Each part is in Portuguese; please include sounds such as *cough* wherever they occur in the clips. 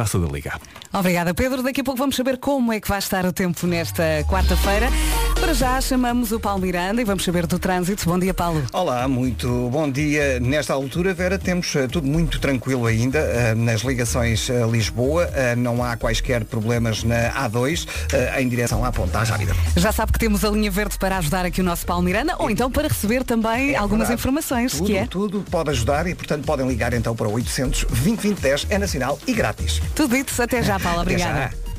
Taça da Liga. Obrigada, Pedro. Daqui a pouco vamos saber como é que vai estar o tempo nesta quarta-feira. Para já chamamos o Paulo Miranda e vamos saber do trânsito. Bom dia, Paulo. Olá, muito bom dia. Nesta altura, Vera, temos uh, tudo muito tranquilo ainda uh, nas ligações a Lisboa. Uh, não há quaisquer problemas na A2 em direção à Ponta Rábida. Já sabe que temos a linha verde para ajudar aqui o nosso Paulo Miranda ou então para receber também é algumas verdade. informações. Tudo, que é? tudo pode ajudar e, portanto, podem ligar então para o 800 2010 é nacional e grátis. Tudo isso. Até já, Paulo. Obrigada.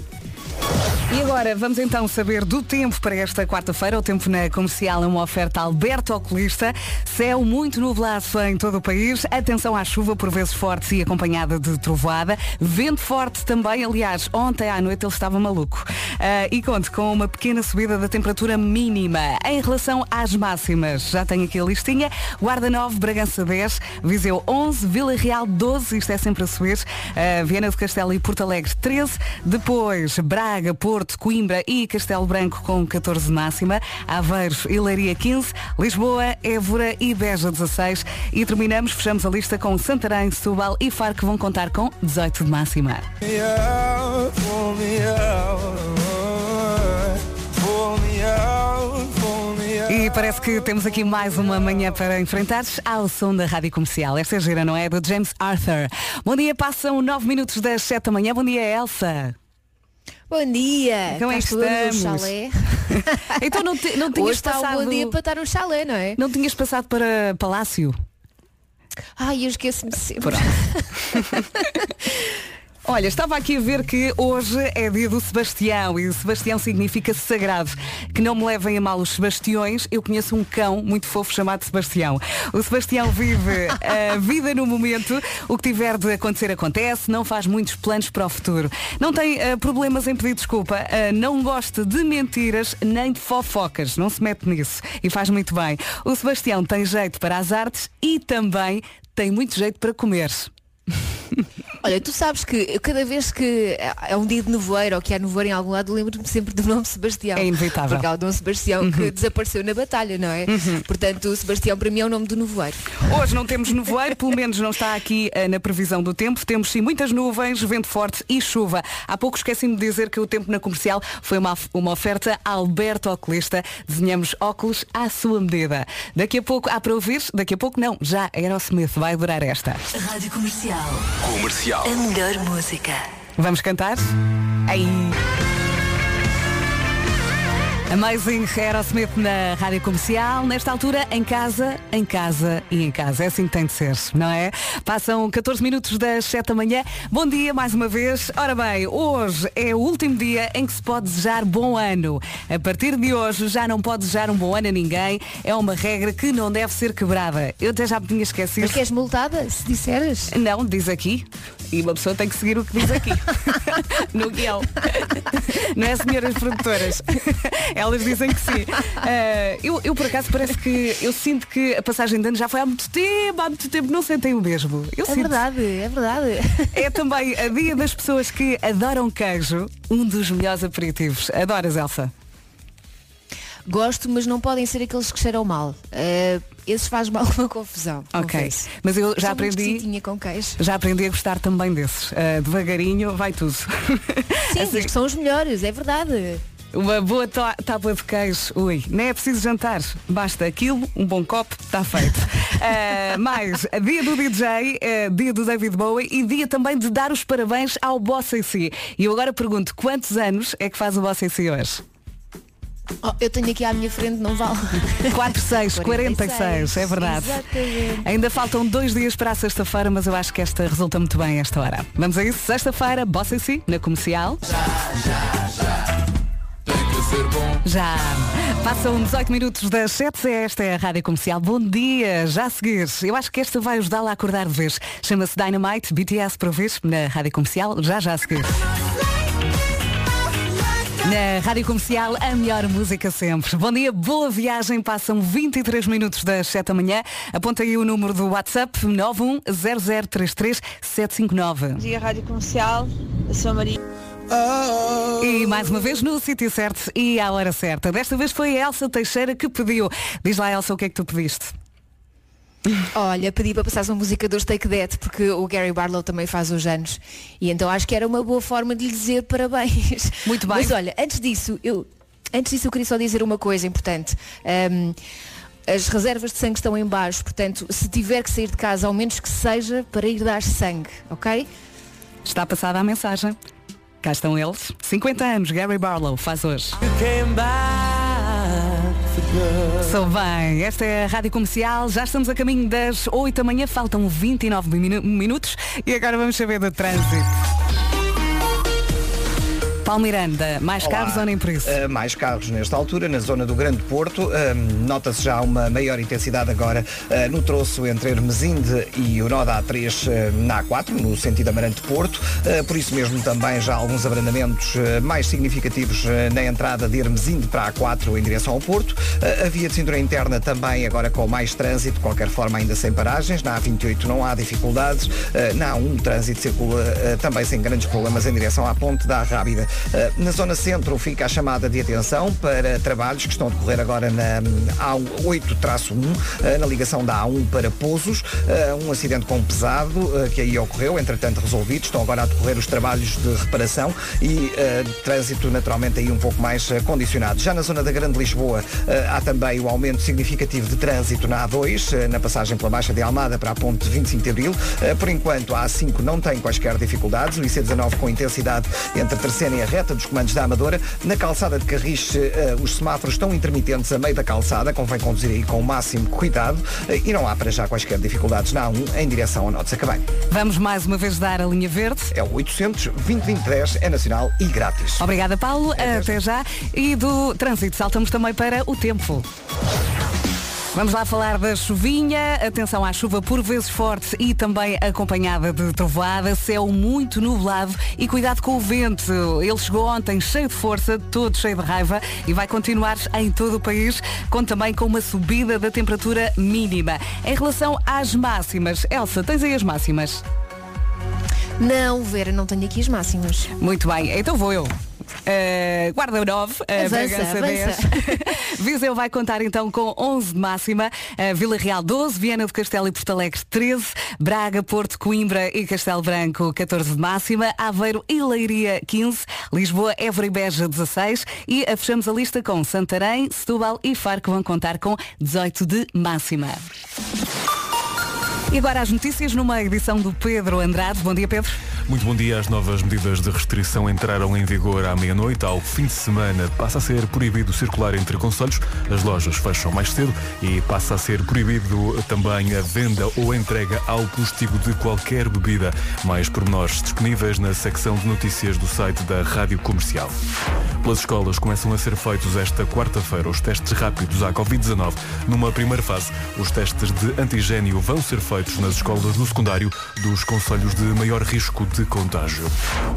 E agora vamos então saber do tempo para esta quarta-feira. O tempo na comercial é uma oferta Alberto Oculista. Céu muito nublado em todo o país. Atenção à chuva, por vezes forte e acompanhada de trovoada. Vento forte também. Aliás, ontem à noite ele estava maluco. Uh, e conte com uma pequena subida da temperatura mínima. Em relação às máximas, já tenho aqui a listinha. Guarda 9, Bragança 10, Viseu 11, Vila Real 12, isto é sempre a subir. Uh, Viana do Castelo e Porto Alegre 13. Depois, Braga, Porto Porto, Coimbra e Castelo Branco com 14 máxima, Aveiros e Leiria 15, Lisboa, Évora e Beja 16 e terminamos, fechamos a lista com Santarém, Setúbal e Faro que vão contar com 18 de máxima. E parece que temos aqui mais uma manhã para enfrentar ao som da Rádio Comercial. Esta é gira, não é? Do James Arthur. Bom dia, passam 9 minutos das 7 da manhã. Bom dia, Elsa. Bom dia! Então é estamos. chalé. *laughs* então não, te, não tinhas Hoje passado... está um bom dia para estar no chalé, não é? Não tinhas passado para Palácio? Ai, eu esqueço-me sempre. *laughs* Olha, estava aqui a ver que hoje é dia do Sebastião e Sebastião significa sagrado. Que não me levem a mal os Sebastiões, eu conheço um cão muito fofo chamado Sebastião. O Sebastião vive a *laughs* vida no momento, o que tiver de acontecer acontece, não faz muitos planos para o futuro. Não tem uh, problemas em pedir desculpa, uh, não gosta de mentiras nem de fofocas, não se mete nisso e faz muito bem. O Sebastião tem jeito para as artes e também tem muito jeito para comer. *laughs* Olha, tu sabes que cada vez que é um dia de nevoeiro ou que há nevoeiro em algum lado, lembro-me sempre do nome Sebastião. É inevitável. Porque há o Dom Sebastião uhum. que desapareceu na batalha, não é? Uhum. Portanto, o Sebastião para mim é o nome do nevoeiro. Hoje não temos nevoeiro, pelo menos não está aqui uh, na previsão do tempo. Temos sim muitas nuvens, vento forte e chuva. Há pouco esqueci-me de dizer que o tempo na comercial foi uma, uma oferta Alberto Oculista. Desenhamos óculos à sua medida. Daqui a pouco, há para ouvir, daqui a pouco não, já Aerosmith vai durar esta. Rádio Comercial. Comercial. A melhor música. Vamos cantar? Aí. Amazing Aerosmith na Rádio Comercial, nesta altura em casa, em casa e em casa. É assim que tem de ser, não é? Passam 14 minutos das 7 da manhã. Bom dia mais uma vez. Ora bem, hoje é o último dia em que se pode desejar bom ano. A partir de hoje já não pode desejar um bom ano a ninguém. É uma regra que não deve ser quebrada. Eu até já me tinha esquecido. Mas queres multada, se disseres? Não, diz aqui. E uma pessoa tem que seguir o que diz aqui. *laughs* no guião. *laughs* Não é, senhoras produtoras? Elas dizem que sim. Uh, *laughs* eu, eu, por acaso, parece que eu sinto que a passagem de ano já foi há muito tempo, há muito tempo, não sentem o mesmo. Eu é sinto. verdade, é verdade. É também a dia das pessoas que adoram queijo, um dos melhores aperitivos. Adoras, Elsa? Gosto, mas não podem ser aqueles que cheiram mal. Uh, esses fazem mal uma confusão. Ok. Confesso. Mas eu já aprendi. com queijo. Já aprendi a gostar também desses. Uh, devagarinho vai tudo. Sim, *laughs* assim, que são os melhores, é verdade. Uma boa tábua de queijo, ui, nem é preciso jantar, basta aquilo, um bom copo, está feito. uh, *laughs* mais, dia do DJ, uh, dia do David Bowie e dia também de dar os parabéns ao Bossa em si. E eu agora pergunto, quantos anos é que faz o Bossa em si hoje? Oh, eu tenho aqui à minha frente, não vale. 4, 6, 46, 46 é verdade. Exatamente. Ainda faltam dois dias para a sexta-feira, mas eu acho que esta resulta muito bem esta hora. Vamos a isso, sexta-feira, Bossa em si, na comercial. Já, já, já. Já. Passam 18 minutos das 7, esta é a Rádio Comercial. Bom dia, já a seguir. Eu acho que esta vai ajudá-la a acordar de vez. Chama-se Dynamite, BTS para ver na Rádio Comercial, já já a seguir. Na Rádio Comercial, a melhor música sempre. Bom dia, boa viagem. Passam 23 minutos das 7 da manhã. Aponta aí o número do WhatsApp 910033759. Bom dia, Rádio Comercial. Eu sou a Maria. E mais uma vez no sítio certo e à hora certa. Desta vez foi a Elsa Teixeira que pediu. Diz lá, Elsa, o que é que tu pediste? Olha, pedi para passares uma música dos Take That, porque o Gary Barlow também faz os anos. E então acho que era uma boa forma de lhe dizer parabéns. Muito bem. Mas olha, antes disso, eu, antes disso eu queria só dizer uma coisa importante. Ahm, as reservas de sangue estão em baixo, portanto, se tiver que sair de casa, ao menos que seja para ir dar sangue, ok? Está passada a mensagem. Cá estão eles. 50 anos, Gary Barlow faz hoje. Sou bem, esta é a Rádio Comercial, já estamos a caminho das 8 da manhã, faltam 29 minu- minutos e agora vamos saber do trânsito. Paulo Miranda, mais Olá. carros ou nem por isso? Uh, mais carros nesta altura, na zona do Grande Porto. Uh, Nota-se já uma maior intensidade agora uh, no troço entre Hermesinde e o nó da A3 uh, na A4, no sentido Amarante-Porto. Uh, por isso mesmo também já alguns abrandamentos mais significativos na entrada de Hermesinde para a A4 em direção ao Porto. A via de cintura interna também agora com mais trânsito, de qualquer forma ainda sem paragens. Na A28 não há dificuldades. Na A1 o trânsito circula também sem grandes problemas em direção à ponte da Rábida. Uh, na zona centro fica a chamada de atenção para trabalhos que estão a decorrer agora na A8-1, uh, na ligação da A1 para Pousos. Uh, um acidente com pesado que aí ocorreu, entretanto resolvido. Estão agora a decorrer os trabalhos de reparação e trânsito naturalmente aí um pouco mais condicionado. Já na zona da Grande Lisboa há também o aumento significativo de trânsito na A2, uh, na passagem pela Baixa de Almada para a ponte 25 de Abril. Por enquanto a A5 não tem quaisquer dificuldades, o IC19 com intensidade entre terceira e a reta dos comandos da Amadora. Na calçada de Carriche, eh, os semáforos estão intermitentes a meio da calçada, convém conduzir aí com o máximo cuidado eh, e não há para já quaisquer dificuldades na A1 em direção ao Norte Sacabém. Vamos mais uma vez dar a linha verde. É o 800 2010 é nacional e grátis. Obrigada, Paulo. Até Até já. E do trânsito, saltamos também para o tempo. Vamos lá falar da chuvinha. Atenção à chuva por vezes forte e também acompanhada de trovoada. Céu muito nublado e cuidado com o vento. Ele chegou ontem cheio de força, todo cheio de raiva e vai continuar em todo o país, com também com uma subida da temperatura mínima. Em relação às máximas, Elsa, tens aí as máximas? Não, Vera, não tenho aqui as máximas. Muito bem, então vou eu. Uh, Guarda 9, uh, Avança, Bragança avança. 10. *laughs* Viseu vai contar então com 11 de máxima, uh, Vila Real 12, Viana do Castelo e Porto Alegre 13, Braga, Porto, Coimbra e Castelo Branco 14 de máxima, Aveiro e Leiria 15, Lisboa, Évora e Beja 16 e fechamos a lista com Santarém, Setúbal e Faro que vão contar com 18 de máxima. E agora as notícias numa edição do Pedro Andrade. Bom dia, Pedro. Muito bom dia. As novas medidas de restrição entraram em vigor à meia-noite. Ao fim de semana passa a ser proibido circular entre conselhos. As lojas fecham mais cedo e passa a ser proibido também a venda ou a entrega ao postigo de qualquer bebida. Mais pormenores disponíveis na secção de notícias do site da Rádio Comercial. Pelas escolas começam a ser feitos esta quarta-feira os testes rápidos à Covid-19. Numa primeira fase, os testes de antigênio vão ser feitos nas escolas do secundário dos conselhos de maior risco de contágio.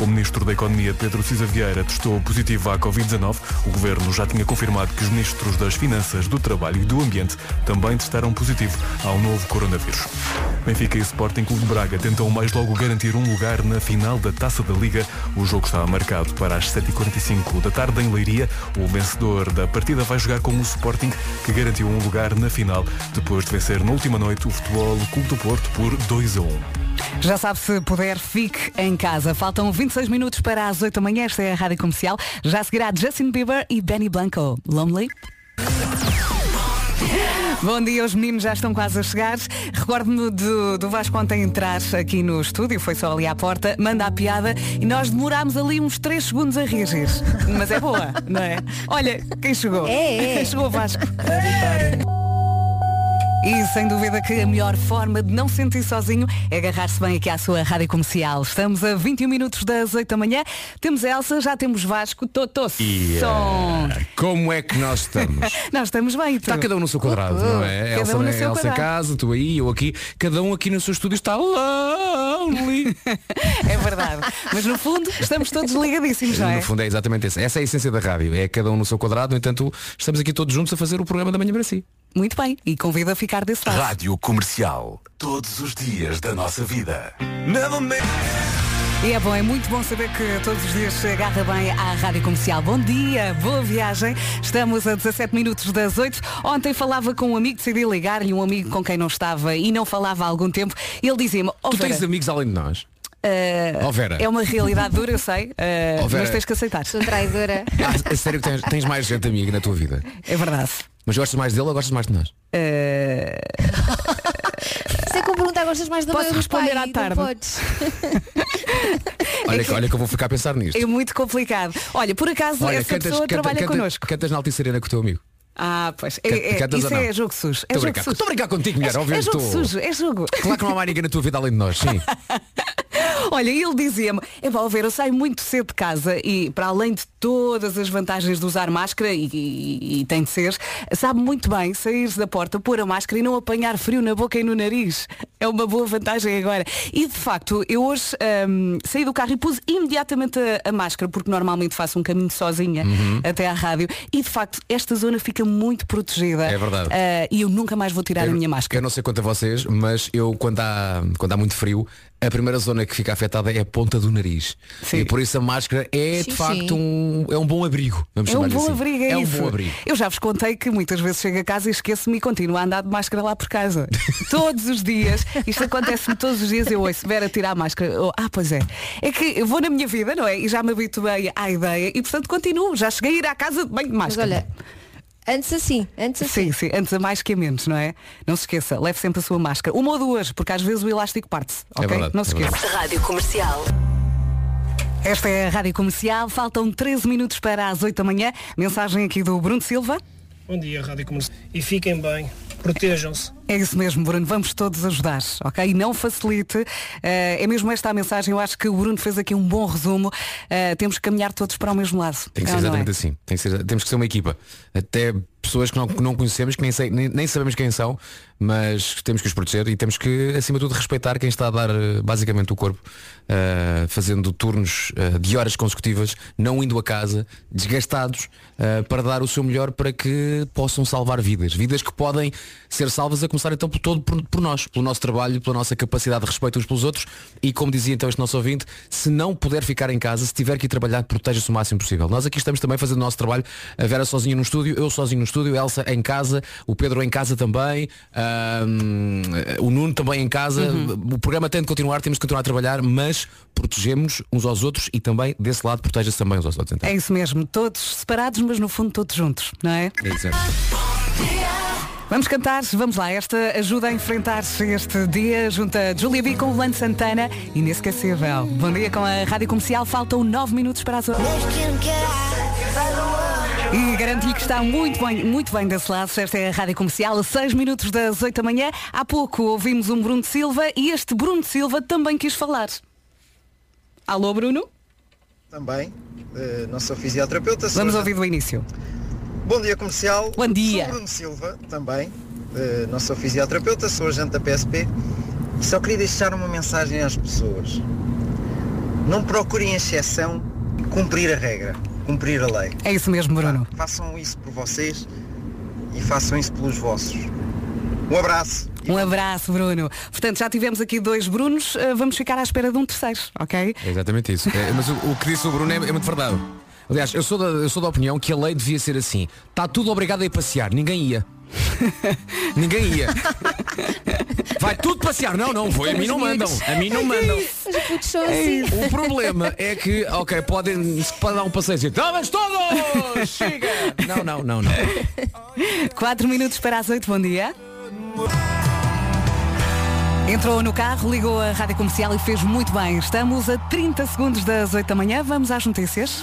O Ministro da Economia, Pedro Cisa Vieira, testou positivo à Covid-19. O Governo já tinha confirmado que os Ministros das Finanças, do Trabalho e do Ambiente também testaram positivo ao novo coronavírus. Benfica e Sporting Clube de Braga tentam mais logo garantir um lugar na final da Taça da Liga. O jogo está marcado para as 7h45 da tarde em Leiria. O vencedor da partida vai jogar com o Sporting, que garantiu um lugar na final, depois de vencer na última noite o Futebol Clube do Porto por 2 a 1. Já sabe, se puder, fique em casa. Faltam 26 minutos para as 8 da manhã. Esta é a Rádio Comercial. Já seguirá Justin Bieber e Benny Blanco. Lonely? Bom dia, os meninos já estão quase a chegar. Recordo-me do, do Vasco ontem entrar aqui no estúdio, foi só ali à porta, manda a piada e nós demorámos ali uns 3 segundos a reagir. Mas é boa, não é? Olha, quem chegou? É, é. Chegou o Vasco. E sem dúvida que a melhor forma de não se sentir sozinho é agarrar-se bem aqui à sua rádio comercial. Estamos a 21 minutos das 8 da manhã. Temos Elsa, já temos Vasco, E, som. eh, como é que nós estamos? *laughs* Nós estamos bem, tu. Está cada um no seu quadrado, não é? Elsa, um no né? seu Elsa em quadrado. casa, tu aí, eu aqui. Cada um aqui no seu estúdio está lonely. *laughs* É verdade. Mas no fundo estamos todos ligadíssimos, não é? No fundo é exatamente isso. Essa é a essência da rádio. É cada um no seu quadrado, no entanto, estamos aqui todos juntos a fazer o programa da manhã para si. Muito bem. E convido a ficar desse lado. Rádio Comercial. Todos os dias da nossa vida. E é bom, é muito bom saber que todos os dias se agarra bem à Rádio Comercial. Bom dia, boa viagem. Estamos a 17 minutos das 8. Ontem falava com um amigo, decidi ligar-lhe, um amigo com quem não estava e não falava há algum tempo. Ele dizia-me, oh, Tu tens amigos além de nós? eh, Oh, Vera. é uma realidade dura, eu sei, eh, Oh, mas tens que aceitar. Sou traidora. Ah, sério que tens, tens mais gente amiga na tua vida? É verdade. Mas gostas mais dele ou gostas mais de nós? Eh, *laughs* Se é que eu perguntar, gostas mais da Posso mãe responder pai? à tarde? podes. *laughs* Olha, que, olha que eu vou ficar a pensar nisto. é muito complicado. Olha, por acaso Olha, essa pessoa trabalha canta- connosco. Cantas na Altice Arena com o teu amigo. Ah, pois. É, é, cantas isso é jogo sujo. É Estou a jogo brincar. sujo. Estou a brincar contigo, mulher. É, é jogo sujo, é jogo. Claro que não há mais ninguém na tua vida além de nós, sim. *laughs* Olha, ele dizia-me, é bom ver, eu saio muito cedo de casa e para além de todas as vantagens de usar máscara, e, e- e tem de ser, sabe muito bem sair da porta, pôr a máscara e não apanhar frio na boca e no nariz. É uma boa vantagem agora. E de facto, eu hoje hum, saí do carro e pus imediatamente a, a máscara, porque normalmente faço um caminho sozinha Uhum. até à rádio. E de facto, esta zona fica muito protegida. É verdade. Ah, e eu nunca mais vou tirar a minha máscara. Eu não sei quanto a vocês, mas eu quando há, quando há muito frio, a primeira zona que fica afetada é a ponta do nariz. Sim. E por isso a máscara é Sim, de facto sim. um, é um bom abrigo. Vamos É um bom assim. abrigo, é, é um bom abrigo. Eu já vos contei que muitas vezes chego a casa e esqueço-me e continuo a andar de máscara lá por casa. *laughs* todos os dias. Isto acontece-me todos os dias. Eu ouço Vera tirar a máscara. Eu, ah, pois é. É que eu vou na minha vida, não é? E já me habituei à ideia e portanto continuo. Já cheguei a ir à casa bem de Mas máscara. olha, antes assim, antes assim. Sim, sim, antes a mais que a menos, não é? Não se esqueça, leve sempre a sua máscara. Uma ou duas, porque às vezes o elástico parte-se. É ok? verdade, não se é esqueça. Rádio Comercial. Esta é a Rádio Comercial. Faltam 13 minutos para as 8 da manhã. Mensagem aqui do Bruno Silva. Bom dia, Rádio Comercial. E fiquem bem, protejam-se. É isso mesmo, Bruno. Vamos todos ajudar, ok? Não facilite. Eh, é mesmo esta a mensagem. Eu acho que o Bruno fez aqui um bom resumo. Eh, temos que caminhar todos para o mesmo lado. Tem que É ser é? exatamente assim. Tem que ser- temos que ser uma equipa. Até pessoas que não, que não conhecemos, que nem, sei- nem- nem sabemos quem são, mas temos que os proteger e temos que, acima de tudo, respeitar quem está a dar eh, basicamente o corpo, eh, fazendo turnos eh, de horas consecutivas, não indo a casa, desgastados, eh, para dar o seu melhor para que possam salvar vidas. Vidas que podem ser salvas a começar então por todo por, por nós, pelo nosso trabalho, pela nossa capacidade de respeito uns pelos outros e como dizia então este nosso ouvinte, se não puder ficar em casa, se tiver que ir trabalhar, proteja-se o máximo possível. Nós aqui estamos também fazendo o nosso trabalho, a Vera sozinha no estúdio, eu sozinho no estúdio, a Elsa em casa, o Pedro em casa também, ahm, o Nuno também em casa. O programa tem de continuar, temos de continuar a trabalhar, mas protegemos uns aos outros e também desse lado proteja-se também uns aos outros. Então. É isso mesmo. Todos separados, mas no fundo todos juntos, não é? É isso, é. Vamos cantar, vamos lá. Esta ajuda a enfrentar este dia junto a Julia B com o Lance Santana. Inesquecível. Bom dia com a Rádio Comercial. Faltam 9 minutos para as 8. E garanto-lhe que está muito bem, muito bem desse lado. Esta é a Rádio Comercial, a 6 minutos das 8 da manhã. Há pouco ouvimos um Bruno Silva e este Bruno Silva também quis falar. Alô, Bruno? Também, eh, não sou fisioterapeuta. sou Vamos ouvir do início. Bom dia comercial. Bom dia. Sou Bruno Silva, também. eh, não sou fisioterapeuta, sou agente da PSP. E só queria deixar uma mensagem às pessoas. Não procurem exceção, cumprir a regra, cumprir a lei. É isso mesmo, Bruno. Façam isso por vocês e façam isso pelos vossos. Um abraço. Um abraço, Bruno. Portanto, já tivemos aqui dois Brunos, eh, vamos ficar à espera de um terceiro, ok? É exatamente isso. É, mas o, o que disse o Bruno é, é muito verdade. Aliás, eu sou, da, eu sou da opinião que a lei devia ser assim. Está tudo obrigado a ir passear. Ninguém ia. *laughs* Ninguém ia. *laughs* Vai tudo passear. Não, não, foi. A mim não mandam. A mim não mandam. Os putos são assim. O problema é que, ok, podem se pode dar um passeio assim, vamos todos! Chega! Não, não, não, não. 4 minutos para as 8, bom dia. Entrou no carro, ligou a rádio comercial e fez muito bem. Estamos a 30 segundos das 8 da manhã. Vamos às notícias.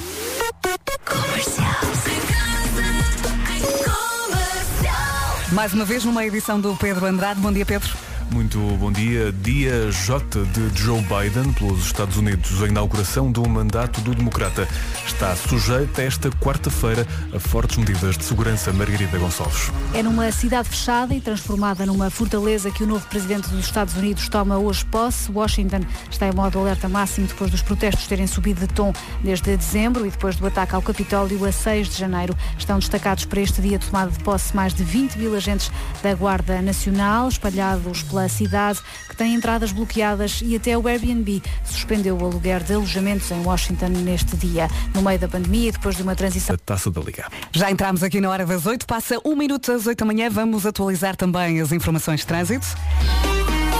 Mais uma vez numa edição do Pedro Andrade. Bom dia, Pedro. Muito bom dia. Dia J de Joe Biden pelos Estados Unidos. A inauguração do mandato do democrata está sujeita esta quarta-feira a fortes medidas de segurança. Margarida Gonçalves. É numa cidade fechada e transformada numa fortaleza que o novo presidente dos Estados Unidos toma hoje posse. Washington está em modo alerta máximo depois dos protestos terem subido de tom desde dezembro e depois do ataque ao Capitólio a 6 de janeiro. Estão destacados para este dia de tomada de posse mais de 20 mil agentes da Guarda Nacional, espalhados pela pela cidade, que tem entradas bloqueadas e até o Airbnb suspendeu o aluguer de alojamentos em Washington neste dia, no meio da pandemia e depois de uma transição. A taça da Liga. Já entramos aqui na hora das 8, passa um minuto às 8 da manhã, vamos atualizar também as informações de trânsito.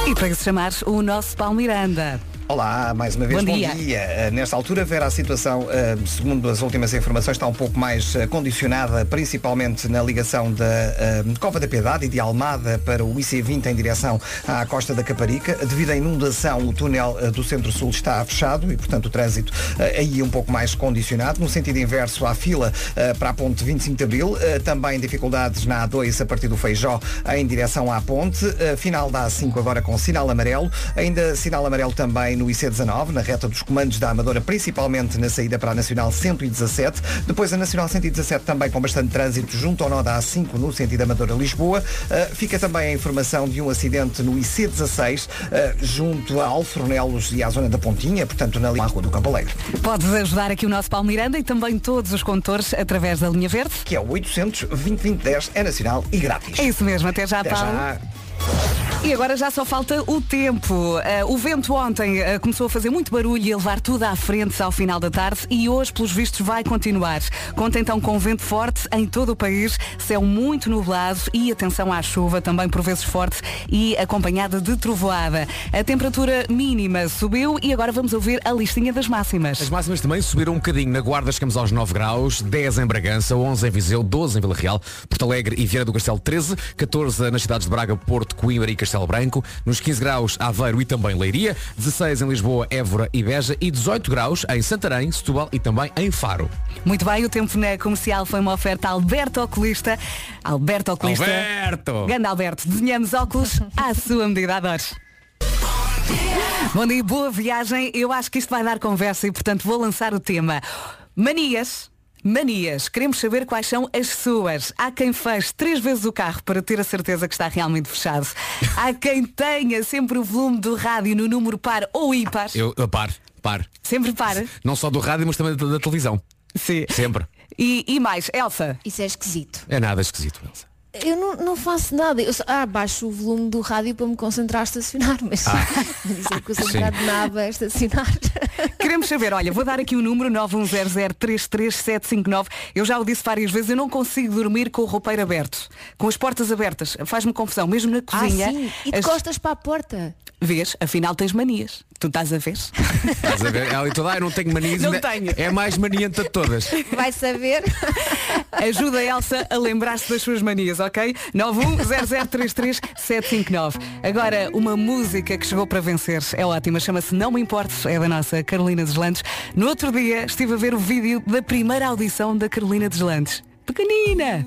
E para se chamar o nosso Paulo Miranda. Olá, mais uma vez Bom bom, dia. dia. Eh, Nesta altura, Vera, a situação, eh, segundo as últimas informações, está um pouco mais eh, condicionada, principalmente na ligação da Cova da Piedade e de Almada para o IC20 em direção à Costa da Caparica. Devido à inundação, o túnel do Centro-Sul está fechado e, portanto, o trânsito aí um pouco mais condicionado. No sentido inverso, há fila para a ponte 25 de Abril. Também dificuldades na A2 a partir do Feijó em direção à ponte. Final da A5 agora com sinal amarelo. Ainda sinal amarelo também no IC19, na reta dos comandos da Amadora, principalmente na saída para a Nacional 117. Depois a Nacional 117 também com bastante trânsito junto ao nó da A5 no sentido Amadora-Lisboa. Uh, fica também a informação de um acidente no IC16 uh, junto a Alfornelos e à zona da Pontinha, portanto na linha Rua do Campo Alegre. Podes ajudar aqui o nosso Paulo Miranda e também todos os condutores através da linha verde. Que é o 800 2010 é nacional e grátis. É isso mesmo, até já, Até Paulo. já. E agora já só falta o tempo. Eh, o vento ontem eh, começou a fazer muito barulho e a levar tudo à frente ao final da tarde e hoje, pelos vistos, vai continuar. Conta então com vento forte em todo o país, céu muito nublado e atenção à chuva, também por vezes forte e acompanhada de trovoada. A temperatura mínima subiu e agora vamos ouvir a listinha das máximas. As máximas também subiram um bocadinho. Na Guarda chegamos aos 9 graus, 10 em Bragança, 11 em Viseu, 12 em Vila Real, Porto Alegre e Vieira do Castelo 13, 14 nas cidades de Braga, Porto, Coimbra e Castelo Branco, nos 15 graus Aveiro e também Leiria, 16 em Lisboa, Évora e Beja e 18 graus em Santarém, Setúbal e também em Faro. Muito bem, o tempo na comercial foi uma oferta a Alberto Oculista. Alberto Oculista. Alberto! Ganda Alberto, desenhamos óculos à sua medida. Adores. Bom dia, boa viagem. Eu acho que isto vai dar conversa e, portanto, vou lançar o tema. Manias. Manias. Queremos saber quais são as suas. Há quem feche três vezes o carro para ter a certeza que está realmente fechado. Há quem tenha sempre o volume do rádio no número par ou ímpar. Eu, eu paro, paro. Sempre par. Não só do rádio, mas também da, da televisão. Sim. Sempre. E, e mais, Elsa. Isso é esquisito. É nada esquisito, Elsa. Eu não, não faço nada. Eu só, ah, baixo o volume do rádio para me concentrar a estacionar, mas Ah. *laughs* dizer concentrar de nada a estacionar. Queremos saber, olha, vou dar aqui o número 910033759. Eu já o disse várias vezes, eu não consigo dormir com o roupeiro aberto, com as portas abertas. Faz-me confusão, mesmo na cozinha. Ah, sim. E as- costas para a porta. Vês, afinal tens manias. Tu estás a ver? Estás a ver? Ela e toda, ah, eu não tenho manias. Não tenho. É a mais manienta de todas. Vai saber. *laughs* Ajuda a Elsa a lembrar-se das suas manias, ok? 910033759. Agora, uma música que chegou para vencer. É ótima, chama-se Não Me Importes, é da nossa Carolina Deslandes. No outro dia estive a ver o vídeo da primeira audição da Carolina Deslandes. Pequenina!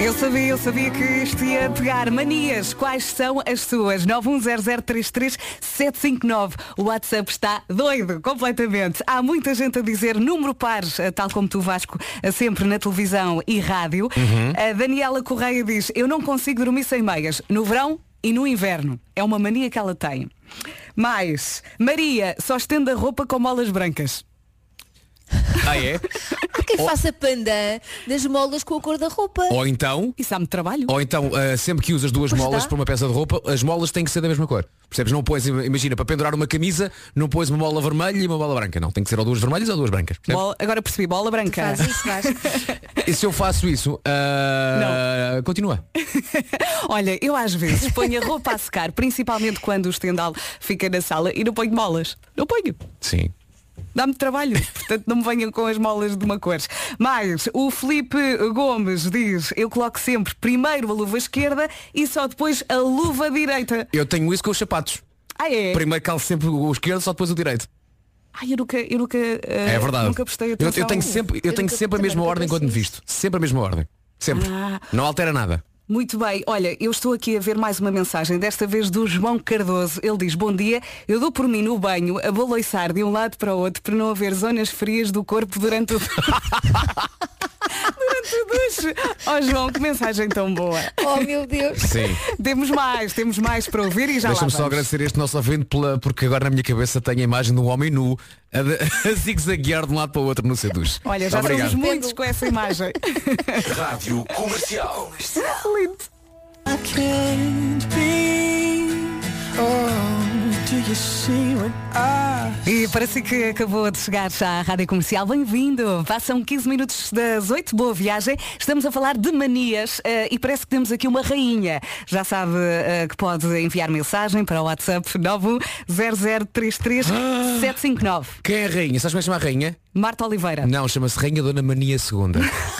Eu sabia, eu sabia que isto ia pegar manias. Quais são as suas? 910033759. O WhatsApp está doido, completamente. Há muita gente a dizer número par, eh, tal como tu, Vasco, eh, sempre na televisão e rádio. A Daniela Correia diz, eu não consigo dormir sem meias. No verão e no inverno. É uma mania que ela tem. Mais, Maria só estende a roupa com molas brancas. Ah, é? Há quem faça pandan das molas com a cor da roupa. Ou então, Isso dá-me trabalho. ou então ah, sempre que usas duas Pois molas está. para uma peça de roupa, as molas têm que ser da mesma cor. Percebes? Não pões, imagina, para pendurar uma camisa, não pões uma mola vermelha e uma bola branca. Não, tem que ser ou duas vermelhas ou duas brancas. percebes? Bola- agora percebi, bola branca. Faz isso, *laughs* Vasco. E se eu faço isso, ah, continua. *laughs* Olha, eu às vezes ponho a roupa a secar, principalmente quando o estendal fica na sala e não ponho molas. Não ponho. Sim. Dá-me trabalho, *laughs* portanto não me venham com as molas de uma cor. Mas o Felipe Gomes diz, eu coloco sempre primeiro a luva esquerda e só depois a luva direita. Eu tenho isso com os sapatos. Ah é? Primeiro calço sempre o esquerdo, só depois o direito. Ai, eu nunca, eu nunca, eh, É verdade. nunca prestei eu, atenção. eu tenho sempre, eu Eu tenho sempre a mesma ordem quando me visto. Sempre a mesma ordem. Sempre. Ah. Não altera nada. Muito bem, olha, eu estou aqui a ver mais uma mensagem, desta vez do João Cardoso. Ele diz, bom dia, eu dou por mim no banho a baloiçar de um lado para o outro para não haver zonas frias do corpo durante o... *laughs* durante o duche. Oh João, que mensagem tão boa. Oh meu Deus. Sim. Temos mais, temos mais para ouvir e já Deixa-me só agradecer este nosso ouvinte pela, porque agora na minha cabeça tenho a imagem de um homem nu a, *laughs* a zigue-zaguear de um lado para o outro no seu duche. Olha, já Obrigado. somos muitos com essa imagem. Rádio Comercial. Lindo. E parece que acabou de chegar já à Rádio Comercial. Bem-vindo! Passam 15 minutos das 8, boa viagem. Estamos a falar de manias eh, e parece que temos aqui uma rainha. Já sabe eh, que pode enviar mensagem para o WhatsApp 910033759. Quem é a rainha? Sabes como é que chama a rainha? Marta Oliveira. Não, chama-se Rainha Dona Mania Segunda. *laughs*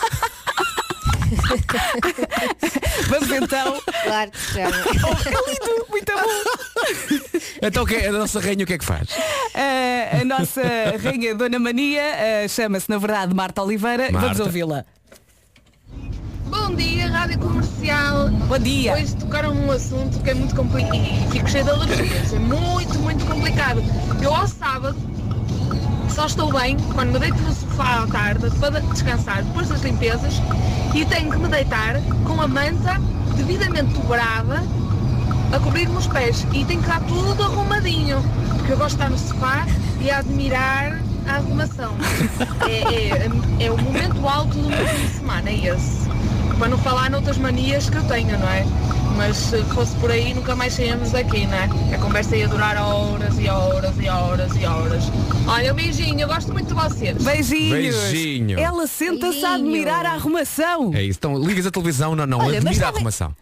*laughs* Vamos então. Claro que chama. É lindo, muito bom. então o que é- a nossa rainha o que é que faz? Eh, a nossa rainha Dona Mania eh, chama-se, na verdade, Marta Oliveira. Vamos Marta. ouvi-la. Bom dia, Rádio Comercial. Bom dia. Hoje tocaram um assunto que é muito complicado. Fico cheio de alergias. É muito, muito complicado. Eu ao sábado só estou bem quando me deito no sofá à tarde para descansar depois das limpezas e tenho que me deitar com a manta devidamente dobrada a cobrir-me os pés e tenho que estar tudo arrumadinho porque eu gosto de estar no sofá e a admirar a arrumação. É, é- é o momento alto do meu fim de semana, é esse. Para não falar noutras manias que eu tenho, não é? Mas se fosse por aí nunca mais saímos daqui, não é? A conversa ia durar horas e horas e horas e horas. Olha, um beijinho, eu gosto muito de vocês. Beijinhos. Beijinho. Ela senta-se a admirar a arrumação. É isso. Então ligas a televisão, não, não, Olha, admira a sabem- arrumação.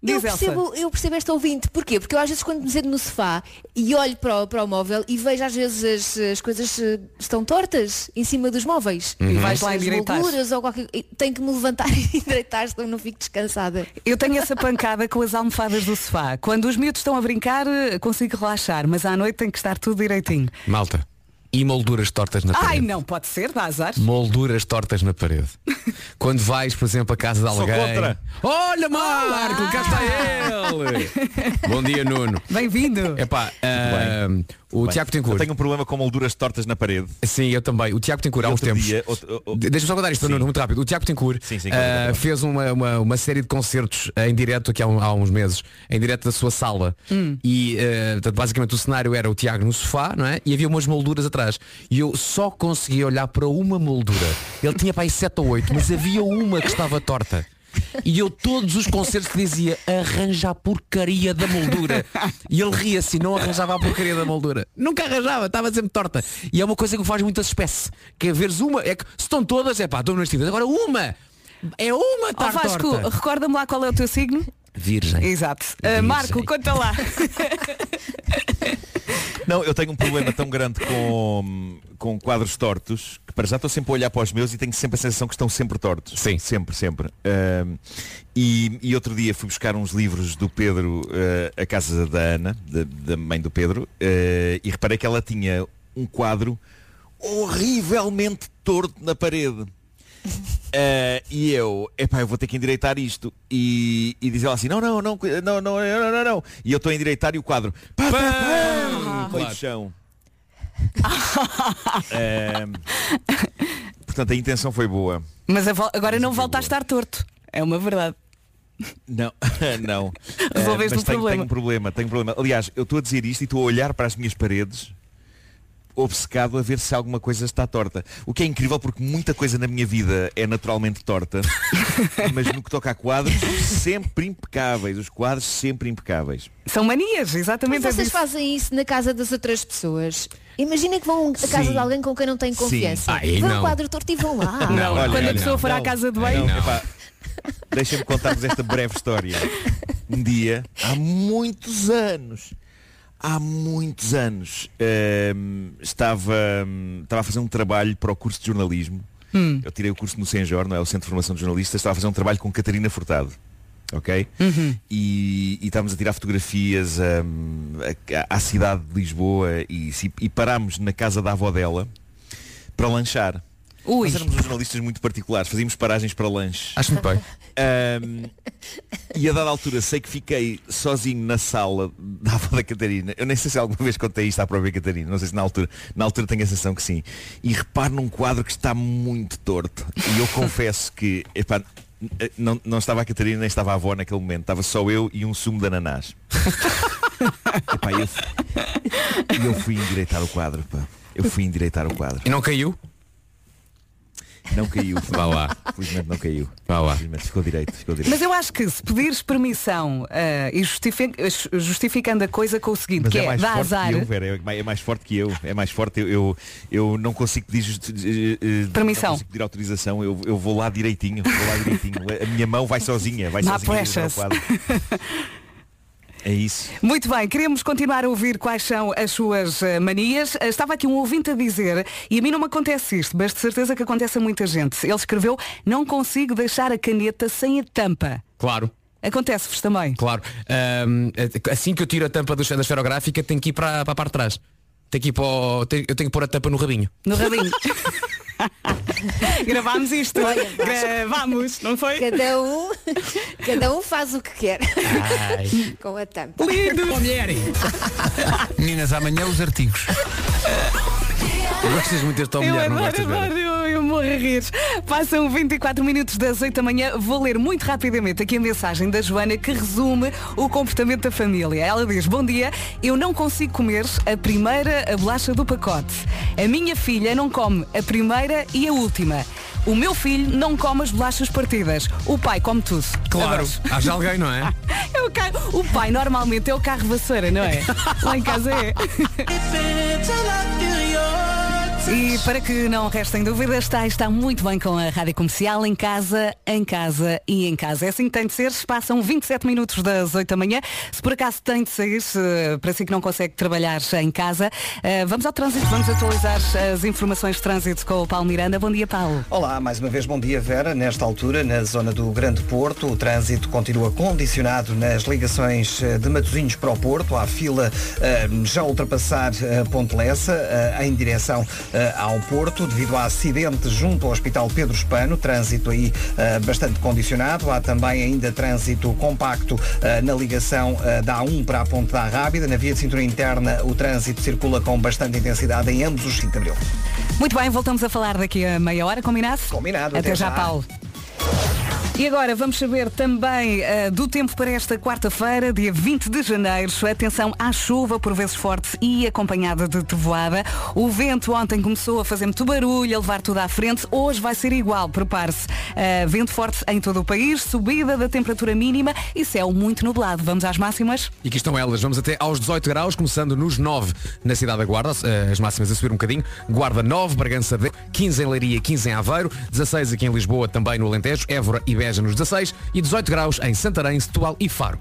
Eu Elsa. percebo, eu percebo esta ouvinte. Porquê? Porque eu às vezes quando me sento no sofá e olho para o, para o móvel e vejo às vezes as, as coisas eh, estão tortas em cima dos móveis. E vais As lá endireitar. molduras ou qualquer... Tenho que me levantar *laughs* e endireitar senão não fico descansada. Eu tenho essa pancada com as almofadas do sofá. Quando os miúdos estão a brincar, eh, consigo relaxar, mas à noite tem que estar tudo direitinho. Malta. E molduras tortas na Ai, parede. não, pode ser, dá azar. Molduras tortas na parede. *laughs* Quando vais, por exemplo, à casa de Sou alguém. contra. Olha, Marco, cá está ele. *laughs* Bom dia, Nuno. Bem-vindo. Epá, ah, o Bem, Tiago Eu Tencourt. tenho um problema com molduras tortas na parede. Sim, eu também. O Tiago Tencourt há uns Outro tempos. dia, outro- o- o- De- Deixa-me só contar isto, Sim. Nuno, muito rápido. O Tiago Tencourt Sim, sim, ah, conta. fez uma, uma, uma série de concertos em direto aqui há, um- há uns meses, em direto da sua sala. E ah, portanto, basicamente o cenário era o Tiago no sofá, não é? E havia umas molduras atrás. E eu só conseguia olhar para uma moldura. Ele tinha para aí 7 ou 8, mas havia uma que estava torta. E eu todos os concertos dizia arranja a porcaria da moldura E ele ria-se e não arranjava a porcaria da moldura Nunca arranjava, estava sempre torta E é uma coisa que faz muita espécie Que é veres uma, é que se estão todas, é pá, estão nas tidas Agora uma, é uma Ó está Vasco, torta recorda-me lá qual é o teu signo? Virgem Exato. Uh, Virgem. Marco, conta lá. Não, eu tenho um problema tão grande com, com quadros tortos que para já estou sempre a olhar para os meus e tenho sempre a sensação que estão sempre tortos. Sim. Sempre, sempre. Ahm, e, e outro dia fui buscar uns livros do Pedro ah, à casa da Ana, da, da mãe do Pedro, ah, e reparei que ela tinha um quadro horrivelmente torto na parede. Ah, e eu, epá, eu vou ter que endireitar isto. E, e diz ela assim, não, não, não, não, não, não, não, não. E eu estou a endireitar e o quadro, pá, pá, pá, chão. Ahm, portanto, a intenção foi boa. Mas agora não volta a estar torto. É uma verdade. Não, *laughs* não. Resolveste Ah, mas o tenho, problema. tenho um problema, tenho um problema. Aliás, eu estou a dizer isto e estou a olhar para as minhas paredes obcecado a ver se alguma coisa está torta. O que é incrível porque muita coisa na minha vida é naturalmente torta, *laughs* mas no que toca a quadros, sempre impecáveis. Os quadros sempre impecáveis. São manias, exatamente. Mas é vocês fazem isso na casa das outras pessoas. Imagina que vão à casa Sim. de alguém com quem não têm confiança. Vão não. ao quadro torto e vão lá. Não, olha, quando a pessoa não. for à casa de banho. Não. Deixa-me contar-vos esta breve história. Um dia, há muitos anos, há muitos anos, hum, estava, hum, estava a fazer um trabalho para o curso de jornalismo. Eu tirei o curso no Senjor, não é? O Centro de Formação de Jornalistas. Estava a fazer um trabalho com Catarina Furtado. Ok? E, e estávamos a tirar fotografias hum, a- à cidade de Lisboa e, e parámos na casa da avó dela para lanchar. Ui. Nós éramos uns jornalistas muito particulares, fazíamos paragens para lanche. Acho muito bem Ahm, e a dada altura sei que fiquei sozinho na sala da avó da Catarina. Eu nem sei se alguma vez contei isto à própria Catarina. Não sei se na altura, na altura tenho a sensação que sim. E reparo num quadro que está muito torto. E eu confesso que epá, não, não estava a Catarina nem estava a avó naquele momento. Estava só eu e um sumo de ananás. *laughs* Epá, eu, e eu fui endireitar o quadro. Pá. Eu fui endireitar o quadro. E não caiu? Não caiu. Vá lá. Felizmente não caiu. Vá lá. Felizmente ficou direito. Ficou direito. Mas eu acho que se pedires permissão eh, e justifi- justificando a coisa com o seguinte, Mas que é é, mais dá forte azar. que eu, Vera, é mais- é mais forte que eu. É mais forte. Eu, eu, eu não consigo pedir justi- eh, eh, Permissão. Não consigo pedir autorização. Eu, eu vou lá direitinho. Vou lá direitinho. A minha mão vai sozinha. Vai Não há sozinha *laughs* direto ao pressas. quadro. É isso. Muito bem, queremos continuar a ouvir quais são as suas eh, manias. Eh, Estava aqui um ouvinte a dizer, e a mim não me acontece isto, mas de certeza que acontece a muita gente. Ele escreveu, não consigo deixar a caneta sem a tampa. Claro. Acontece-vos também. Claro. Ahm, assim que eu tiro a tampa do, da esferográfica, tenho que ir para, para a parte de trás. Tenho que ir para o- tenho- eu tenho que pôr a tampa no rabinho. No rabinho. *laughs* *laughs* Gravámos isto. Gravámos, não foi? Cada um, cada um faz o que quer. Ai. Com a tampa. Lindo! *laughs* Meninas, amanhã os artigos. Eu gostas muito deste mulher, não gostas adoro, Vera? eu, eu morro a rir. Passam 24 minutos das 8 da manhã. Vou ler muito rapidamente aqui a mensagem da Joana que resume o comportamento da família. Ela diz, bom dia, eu não consigo comer a primeira a bolacha do pacote. A minha filha não come a primeira e a última. O meu filho não come as bolachas partidas. O pai come tudo. Claro, Adoro. haja alguém, não é? *laughs* É o, carro, o pai normalmente é o carro vassoura, não é? *laughs* Lá em casa é. *laughs* E para que não restem dúvidas, está, está muito bem com a Rádio Comercial, em casa, em casa e em casa. É assim que tem de ser. Passam 27 minutos das 8 da manhã. Se por acaso tem de sair, se, para si que não consegue trabalhar em casa, eh, vamos ao trânsito, vamos atualizar as informações de trânsito com o Paulo Miranda. Bom dia, Paulo. Olá, mais uma vez bom dia Vera. Nesta altura, na zona do Grande Porto, o trânsito continua condicionado nas ligações eh, de Matosinhos para o Porto. Há fila eh, já ultrapassar eh, Ponte Lessa eh, em direção eh, ao Porto devido a acidente junto ao Hospital Pedro Espano. Trânsito aí eh, bastante condicionado. Há também ainda trânsito compacto eh, na ligação eh, da A1 para a Ponte da Rábida. Na via de cintura interna, o trânsito circula com bastante intensidade em ambos os 5 de Abril. Muito bem, voltamos a falar daqui a meia hora, combinado? Combinado, Até, até já, já. Paulo. E agora vamos saber também eh, do tempo para esta quarta-feira, dia 20 de janeiro. Atenção à chuva, por vezes forte e acompanhada de trovoada. O vento ontem começou a fazer muito barulho, a levar tudo à frente. Hoje vai ser igual, prepare-se. Eh, vento forte em todo o país, subida da temperatura mínima e céu muito nublado. Vamos às máximas? E aqui estão elas. Vamos até aos 18 graus, começando nos 9 na cidade da Guarda, eh, as máximas a subir um bocadinho. Guarda 9, Bragança 10, 15 em Leiria, 15 em Aveiro, 16 aqui em Lisboa, também no Alentejo, Évora e Beja nos 16 e 18 graus em Santarém, Setúbal e Faro.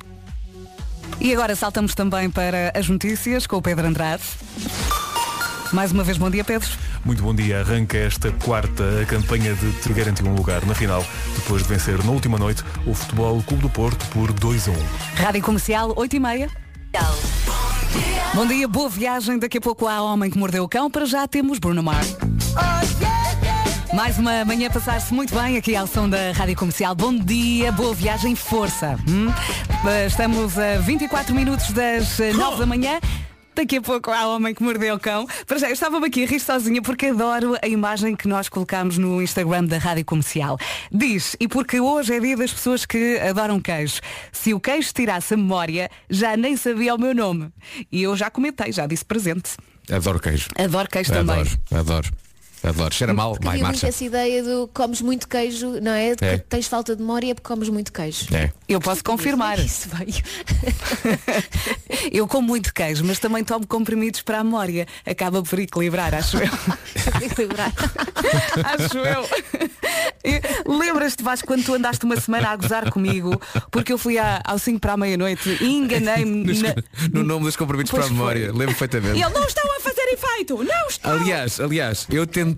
E agora saltamos também para as notícias com o Pedro Andrade. Mais uma vez, bom dia, Pedro. Muito bom dia. Arranca esta quarta a campanha de te garantir um lugar na final, depois de vencer na última noite o Futebol Clube do Porto por 2 a 1. Rádio Comercial, 8 e meia. Bom dia, boa viagem. Daqui a pouco há Homem que Mordeu o Cão. Para já temos Bruno Mars. Mais uma manhã passar-se muito bem aqui ao som da Rádio Comercial. Bom dia, boa viagem, força. Hum? Estamos a 24 minutos das eh, 9 da manhã. Daqui a pouco há Homem que Mordeu o Cão. Para já, eu estava aqui a rir sozinha porque adoro a imagem que nós colocamos no Instagram da Rádio Comercial. Diz, e porque hoje é dia das pessoas que adoram queijo. Se o queijo tirasse a memória, já nem sabia o meu nome. E eu já comentei, já disse presente. Adoro queijo. Adoro queijo também. Adoro, adoro. Adoro. Cheira mal, muito marcha. essa ideia do comes muito queijo, não é? É. Tens falta de memória porque comes muito queijo. É. Eu posso confirmar. Isso veio. *laughs* Eu como muito queijo, mas também tomo comprimidos para a memória. Acaba por equilibrar, acho eu. *laughs* Equilibrar. *laughs* acho eu. E Lembras-te, Vasco, quando tu andaste uma semana a gozar comigo, porque eu fui à- ao 5 para a meia-noite e enganei-me. Na- No nome dos comprimidos Pois para a memória. foi. Lembro E perfeitamente. ele não estão a fazer efeito! Não estão! Aliás, aliás, eu tentei.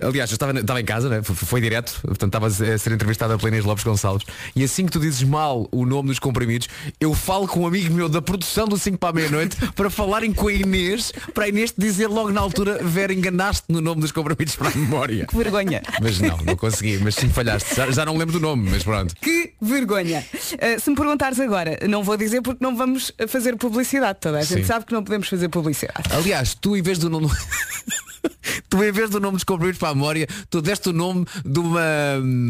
Aliás, eu estava, estava em casa, né? foi, foi direto, portanto estava a ser entrevistada pela Inês Lopes Gonçalves e assim que tu dizes mal o nome dos comprimidos, eu falo com um amigo meu da produção do 5 para a meia-noite *laughs* para falarem com a Inês, para a Inês te dizer logo na altura, Vera, enganaste no nome dos comprimidos para a memória. Que vergonha! Mas não, não consegui, mas sim falhaste. Já, já não lembro do nome, mas pronto. Que vergonha! Uh, se me perguntares agora, não vou dizer porque não vamos fazer publicidade. Toda a gente Sim. sabe que não podemos fazer publicidade. Aliás, tu em vez do nome. *laughs* *laughs* tu em vez do nome dos comprimidos para a memória, tu deste o nome de uma.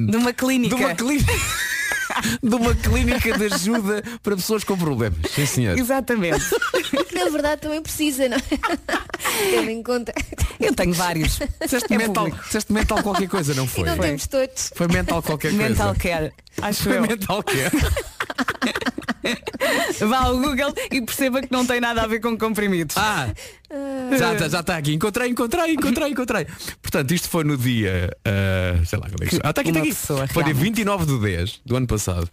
De uma clínica. De uma clínica. *laughs* de uma clínica de ajuda para pessoas com problemas. Sim, senhor. Exatamente. *laughs* Na verdade também precisa, não é? Tendo em conta. Eu tenho vários. Disseste É mental, disseste mental qualquer coisa, não foi? E não temos todos. Foi mental qualquer coisa. Mental care. Acho Foi eu. mental care. Vá ao Google e perceba que não tem nada a ver com comprimidos. Ah, já está já tá aqui. Encontrei, encontrei, encontrei, encontrei. Portanto, isto foi no dia. ah, sei lá como é que. Ah, está aqui, está aqui. pessoa Foi dia realmente. 29 do 10 do ano passado.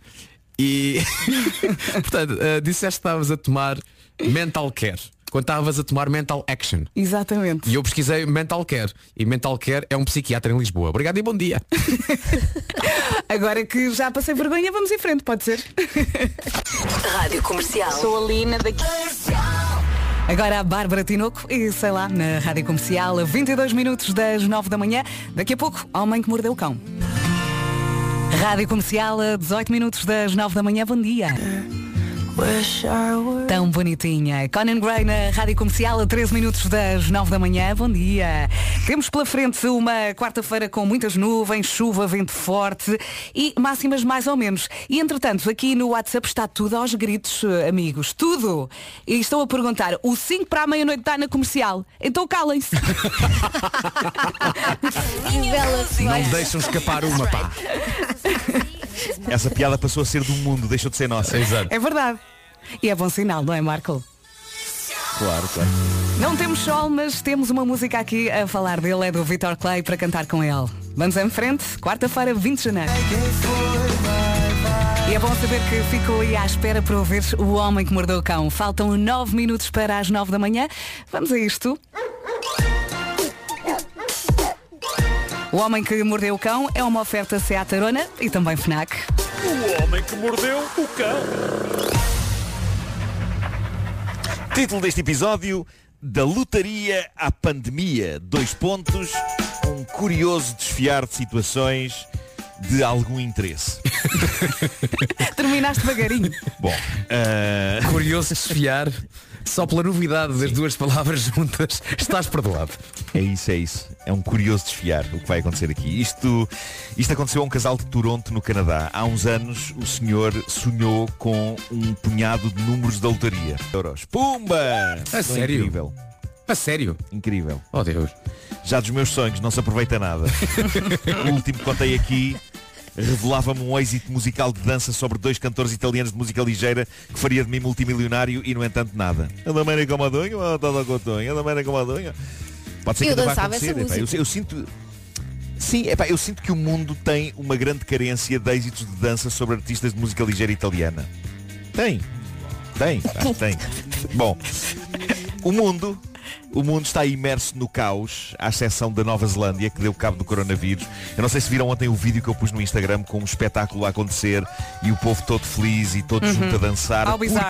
E *laughs* portanto, ah, disseste que estavas a tomar mental care. Quando estavas a tomar mental action. Exatamente. E eu pesquisei mental care. E mental care é um psiquiatra em Lisboa. Obrigado e bom dia. *laughs* Agora que já passei vergonha, vamos em frente, pode ser? *laughs* Rádio Comercial. Sou a Lina daqui. Agora a Bárbara Tinoco e sei lá, na Rádio Comercial, a 22 minutos das 9 da manhã. Daqui a pouco, Homem que Mordeu o Cão. Rádio Comercial, a 18 minutos das 9 da manhã. Bom dia. Tão bonitinha. Conan Gray na Rádio Comercial a 13 minutos das 9 da manhã. Bom dia. Temos pela frente uma quarta-feira com muitas nuvens, chuva, vento forte e máximas mais ou menos. E entretanto, aqui no WhatsApp está tudo aos gritos, amigos. Tudo. E estou a perguntar, o 5 para a meia-noite está na comercial. Então calem-se. Bela *laughs* Não deixam escapar uma, pá. *laughs* *laughs* Essa piada passou a ser do mundo, deixou de ser nossa. Exato. É verdade. E é bom sinal, não é, Marco? Claro, claro. Não temos sol, mas temos uma música aqui a falar dele, é do Vitor Clay para cantar com ele. Vamos em frente, quarta-feira, 20 de janeiro. E é bom saber que ficou aí à espera para ouvir O Homem que Mordeu o Cão. Faltam 9 minutos para as 9 da manhã. Vamos a isto. O Homem que Mordeu o Cão é uma oferta Seat Arona e também FNAC. O homem que mordeu o cão. Título deste episódio Da lotaria à pandemia Dois pontos Um curioso desfiar de situações De algum interesse *laughs* Terminaste devagarinho. Bom ah, Curioso desfiar. *laughs* Só pela novidade das duas palavras *laughs* juntas, estás perdoado. É isso, é isso. É um curioso desfiar o que vai acontecer aqui. Isto, isto aconteceu a um casal de Toronto, no Canadá. Há uns anos o senhor sonhou com um punhado de números da lotaria. Euros. Pumba! A sério? Incrível. A sério? Incrível. Oh Deus. Já dos meus sonhos não se aproveita nada. *laughs* o último que contei aqui revelava-me um êxito musical de dança sobre dois cantores italianos de música ligeira que faria de mim multimilionário e no entanto nada. É da América Madonha ou da Cotonha? É da América Madonha? Pode ser que Eu ainda vá dançava essa acontecer. epá. Eu, eu sinto. Sim, epá, eu sinto que o mundo tem uma grande carência de êxitos de dança sobre artistas de música ligeira italiana. Tem. Tem, pá, tem. *laughs* Bom, o mundo, o mundo está imerso no caos, à exceção da Nova Zelândia, que deu cabo do coronavírus. Eu não sei se viram ontem o vídeo que eu pus no Instagram com um espetáculo a acontecer e o povo todo feliz e todo Uhum. junto a dançar.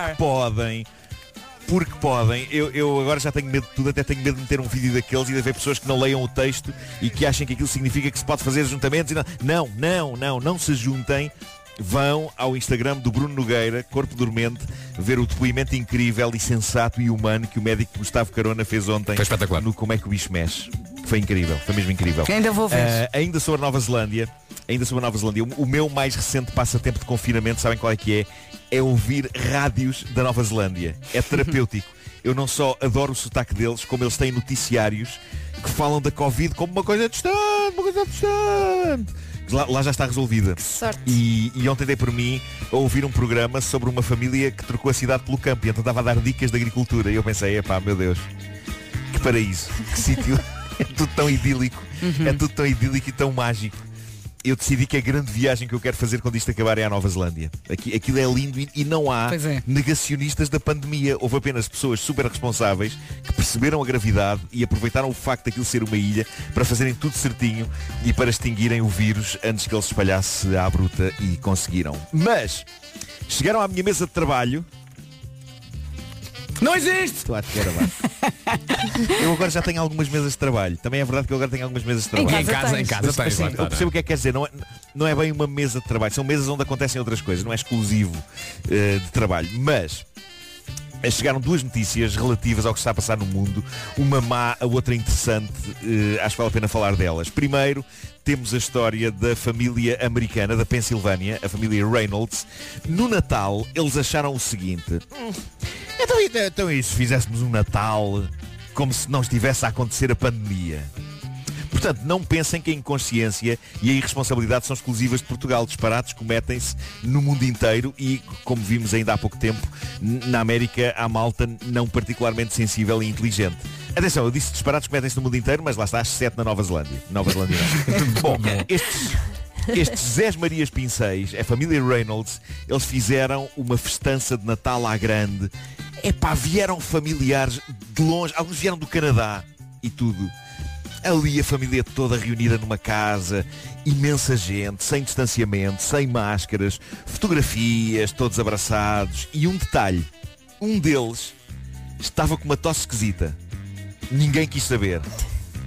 Porque podem. Porque podem, eu, eu agora já tenho medo de tudo, até tenho medo de meter um vídeo daqueles e de haver pessoas que não leiam o texto e que achem que aquilo significa que se pode fazer juntamentos. Não, não, não, não, não se juntem. Vão ao Instagram do Bruno Nogueira, Corpo Dormente, ver o depoimento incrível e sensato e humano que o médico Gustavo Carona fez ontem Foi espetacular. no Como é que o bicho mexe. Foi incrível, foi mesmo incrível. Ainda vou ver. Ah, ainda sobre a Nova Zelândia, ainda sobre a Nova Zelândia, o o meu mais recente passatempo de confinamento, sabem qual é que é? É ouvir rádios da Nova Zelândia. É terapêutico. *laughs* Eu não só adoro o sotaque deles, como eles têm noticiários que falam da Covid como uma coisa distante, uma coisa distante. Lá, lá já está resolvida. sorte. E, e ontem dei por mim a ouvir um programa sobre uma família que trocou a cidade pelo campo e então estava a dar dicas de agricultura. E eu pensei, epá, meu Deus, que paraíso, que sítio, *laughs* é tudo tão idílico, é tudo tão idílico e tão mágico. Eu decidi que a grande viagem que eu quero fazer quando isto acabar é à Nova Zelândia. Aqui, aquilo é lindo e, e não há é. negacionistas da pandemia. Houve apenas pessoas super responsáveis que perceberam a gravidade e aproveitaram o facto daquilo ser uma ilha para fazerem tudo certinho e para extinguirem o vírus antes que ele se espalhasse à bruta e conseguiram. Mas chegaram à minha mesa de trabalho Não existe! Estou a atirar abaixo. *laughs* Eu agora já tenho algumas mesas de trabalho. Também é verdade que eu agora tenho algumas mesas de trabalho. Em casa, em tens. casa Mas, tens, assim, eu percebo o que é que quer dizer. Não é, não é bem uma mesa de trabalho. São mesas onde acontecem outras coisas. Não é exclusivo eh, de trabalho. Mas eh, chegaram duas notícias relativas ao que está a passar no mundo. Uma má, a outra interessante. Eh, acho que vale a pena falar delas. Primeiro, temos a história da família americana da Pensilvânia, a família Reynolds. No Natal, eles acharam o seguinte. "Hum, então, e- então e se fizéssemos um Natal como se não estivesse a acontecer a pandemia. Portanto, não pensem que a inconsciência e a irresponsabilidade são exclusivas de Portugal. Disparates cometem-se no mundo inteiro e, como vimos ainda há pouco tempo, na América há malta não particularmente sensível e inteligente. Atenção, eu disse disparates cometem-se no mundo inteiro, mas lá está às 7 na Nova Zelândia. Nova Zelândia não. *laughs* Bom, estes, estes Zés Marias Pinceis, a família Reynolds, eles fizeram uma festança de Natal à grande. Epá, vieram familiares de longe, alguns vieram do Canadá e tudo. Ali a família toda reunida numa casa, imensa gente, sem distanciamento, sem máscaras, fotografias, todos abraçados. E um detalhe, um deles estava com uma tosse esquisita. Ninguém quis saber.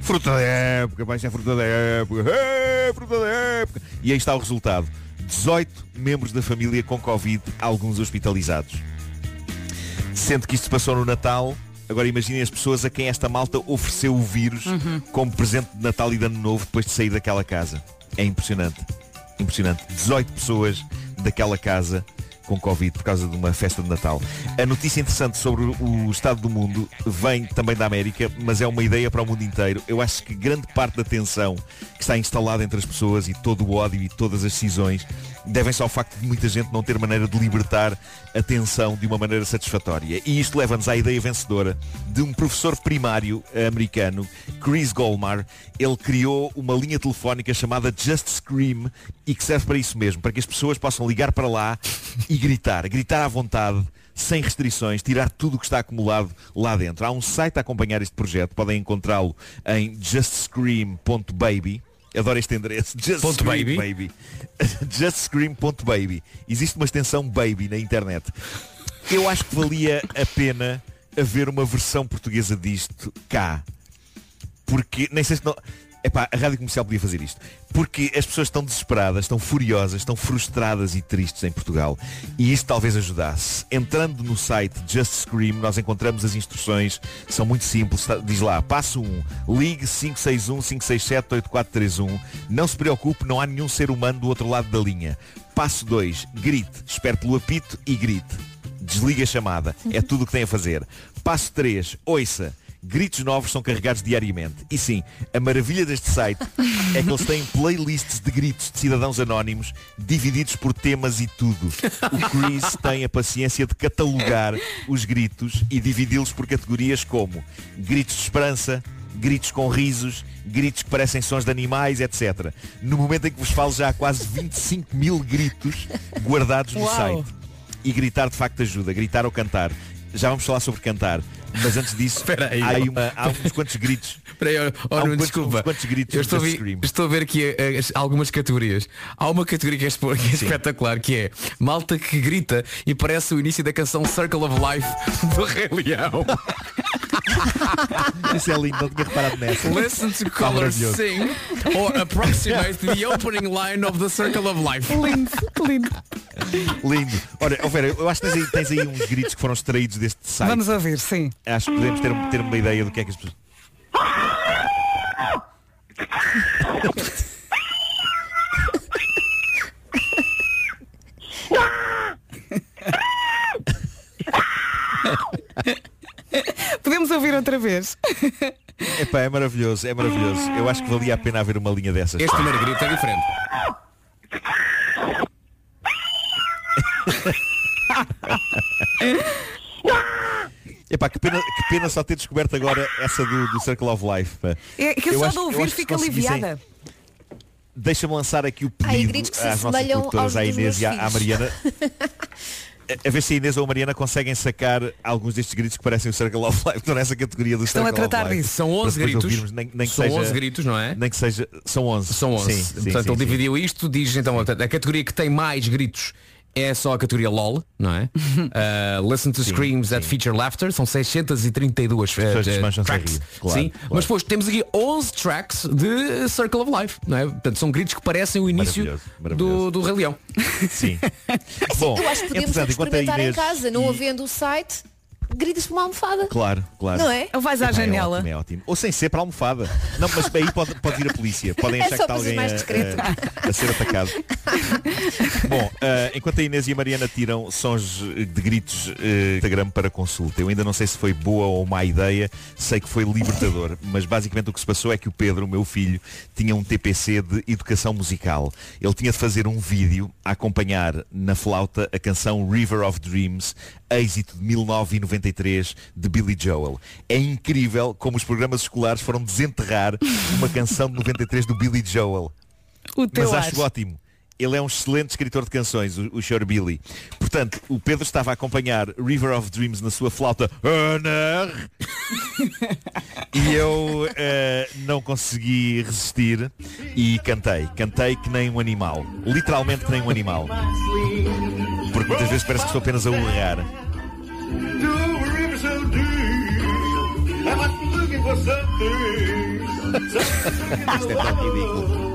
Fruta da época, vai ser fruta da época, é, fruta da época. E aí está o resultado. 18 membros da família com Covid, alguns hospitalizados. Sendo que isto se passou no Natal, agora imaginem as pessoas a quem esta malta ofereceu o vírus como presente de Natal e de Ano Novo depois de sair daquela casa. É impressionante. Impressionante. 18 pessoas daquela casa com Covid por causa de uma festa de Natal. A notícia interessante sobre o estado do mundo vem também da América, mas é uma ideia para o mundo inteiro. Eu acho que grande parte da tensão que está instalada entre as pessoas e todo o ódio e todas as cisões devem-se ao facto de muita gente não ter maneira de libertar a tensão de uma maneira satisfatória. E isto leva-nos à ideia vencedora de um professor primário americano, Chris Golmar. Ele criou uma linha telefónica chamada Just Scream e que serve para isso mesmo, para que as pessoas possam ligar para lá e gritar, gritar à vontade, sem restrições, tirar tudo o que está acumulado lá dentro. Há um site a acompanhar este projeto, podem encontrá-lo em justscream.baby. Adoro este endereço. *laughs* Just Ponto Scream, baby. *laughs* Justscream.baby. Existe uma extensão baby na internet. Eu acho que valia a pena haver uma versão portuguesa disto cá. Porque, nem sei se não... Epá, a rádio comercial podia fazer isto. Porque as pessoas estão desesperadas, estão furiosas, estão frustradas e tristes em Portugal. E isto talvez ajudasse. Entrando no site Just Scream, nós encontramos as instruções, são muito simples. Está- Diz lá, passo 1, ligue 561-567-8431. Não se preocupe, não há nenhum ser humano do outro lado da linha. Passo 2, grite. Espere pelo apito e grite. Desligue a chamada. É tudo o que tem a fazer. Passo 3, ouça. Gritos novos são carregados diariamente. E sim, a maravilha deste site é que eles têm playlists de gritos de cidadãos anónimos divididos por temas e tudo. O Chris tem a paciência de catalogar os gritos e dividi-los por categorias como gritos de esperança, gritos com risos, gritos que parecem sons de animais, etc. No momento em que vos falo já há quase 25 mil gritos guardados no Uau. site. E gritar de facto ajuda, gritar ou cantar. Já vamos falar sobre cantar. Mas antes disso, *laughs* Espera aí. há, uma- há uns quantos gritos. *laughs* Espera aí, oh, um desculpa. quantos gritos Eu estou a, do ver, Scream. estou a ver aqui eh, as- algumas categorias. Há uma categoria que é, que é espetacular, que é malta que grita e parece o início da canção Circle of Life do Rei Leão. *laughs* *laughs* Isso é lindo, não tinha reparado nessa. Listen to maravilhoso. sing or approximate the opening line of the Circle of Life. Lindo, lindo. Lindo. Olha, Vera, eu acho que tens aí, tens aí uns gritos que foram extraídos deste site. Vamos ouvir, sim. Acho que podemos ter, ter uma ideia do que é que as pessoas. *laughs* *laughs* Podemos ouvir outra vez. *laughs* Epá, é maravilhoso, é maravilhoso. Eu acho que valia a pena haver uma linha dessas. Este primeiro grito é diferente. *laughs* Epá, que pena, que pena só ter descoberto agora essa do, do Circle of Life. pá. É que Eu só acho- de eu ouvir conseguissem- aliviada. Deixa-me lançar aqui o pedido gritos que se às nossas produtoras, à Inês e à, à. Mariana. A- A ver se a Inês ou a Mariana conseguem sacar alguns destes gritos que parecem o Circle of Life, estão nessa categoria do Estão a Circle of tratar disso. São Para 11 depois gritos. ouvirmos, nem, nem que São seja, 11 gritos, não é? Nem que seja. São 11. São 11. Sim, sim, Portanto, sim, ele dividiu isto, diz então, a categoria que tem mais gritos é só a categoria LOL, não é? *laughs* Uh, listen to Sim, Screams that feature laughter, são 632 uh, a tracks. rir, claro, Sim, claro. mas depois temos aqui 11 tracks de Circle of Life, não é? Portanto, são gritos que parecem o início Maravilhoso, maravilhoso. do, do Rei Leão. Sim. *laughs* Bom, Eu acho que podemos experimentar em casa, não havendo o site, gritas para uma almofada. Claro, claro. Não é? Ou vais à Epá, janela. É ótimo, é ótimo. Ou sem ser para a almofada. Não, mas aí pode, pode vir a polícia. Podem É achar só que está alguém mais a, a- a ser atacado. *laughs* Bom, ah, enquanto a Inês e a Mariana tiram sons de gritos eh, Instagram para consulta, eu ainda não sei se foi boa ou má ideia, sei que foi libertador, mas basicamente o que se passou é que o Pedro, o meu filho, tinha um TPC de educação musical. Ele tinha de fazer um vídeo a acompanhar na flauta a canção River of Dreams, êxito de 1993 de Billy Joel. É incrível como os programas escolares foram desenterrar *laughs* uma canção de 93 do Billy Joel. O teu Mas acho acho. ótimo. Ele é um excelente escritor de canções, o, o Sr. Billy. Portanto, o Pedro estava a acompanhar River of Dreams na sua flauta Honor. *laughs* e eu eh, não consegui resistir e cantei. Cantei que nem um animal. Literalmente que nem um animal. Muitas vezes parece que estou apenas a urrar. Isto é tão ridículo.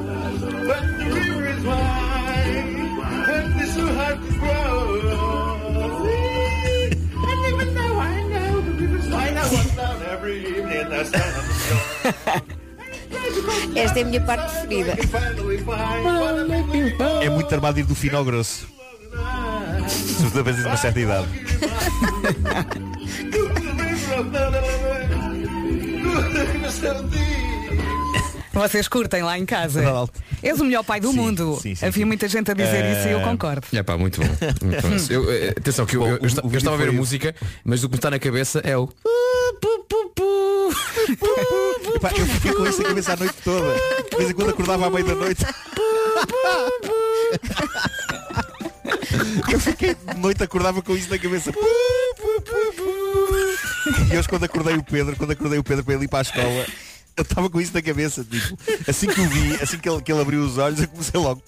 *laughs* Esta é a minha parte preferida. É muito armado ir do fino ao grosso. Sobretudo a partir de uma certa idade. Vocês curtem lá em casa. És o melhor pai do Sim, mundo. sim, sim, Havia sim. muita gente a dizer isso e eu Eh, concordo. É pá, muito bom. Muito bom. Eu, eh, atenção, que eu, eu, eu esta- eu estava a ver a música, mas o que me está na cabeça é o. *laughs* Epá, eu fiquei com isso na cabeça a noite toda. De vez em quando acordava à meia da noite. Eu fiquei de noite acordava com isso na cabeça. E hoje quando acordei o Pedro, quando acordei o Pedro para ele ir para a escola, eu estava com isso na cabeça, tipo, assim que o vi, assim que ele, que ele abriu os olhos, eu comecei logo.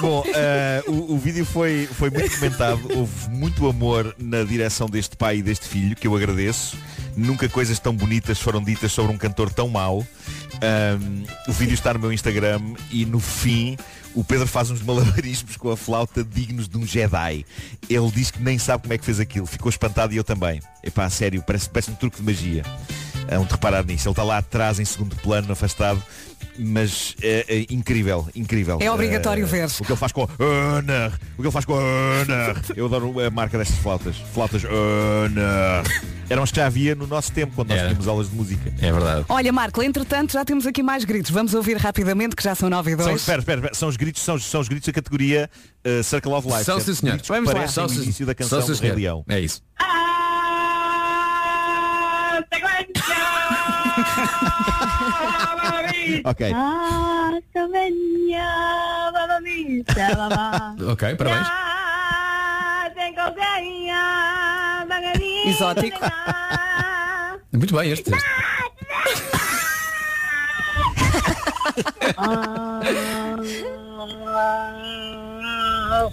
Bom, eh, o, o vídeo foi, foi muito comentado, houve muito amor na direção deste pai e deste filho, que eu agradeço. Nunca coisas tão bonitas foram ditas sobre um cantor tão mau. Ahm, o vídeo está no meu Instagram e no fim o Pedro faz uns malabarismos com a flauta dignos de um Jedi. Ele diz que nem sabe como é que fez aquilo. Ficou espantado e eu também. Epá, sério, parece, parece um truque de magia. É um de reparar nisso. Ele está lá atrás, em segundo plano, afastado. Mas é, é incrível, incrível. É obrigatório Eh, ver. O que ele faz com a Honor. O que ele faz com a Honor. *laughs* Eu adoro a marca destas flautas. Flautas Honor. Eram as que já havia no nosso tempo, quando nós Era. tínhamos aulas de música. É verdade. Olha, Marco, entretanto já temos aqui mais gritos. Vamos ouvir rapidamente que já são 9 e São, 2. espera, espera, espera. São os gritos, são, os- são os gritos da categoria eh, Circle of Life. São, certo? sim, senhor. Vamos lá. São, o sim. início da São, canção sim, do senhor. Rei Leão. É isso. Ok. Ok, *laughs* parabéns. Exótico. Muito bem este. este.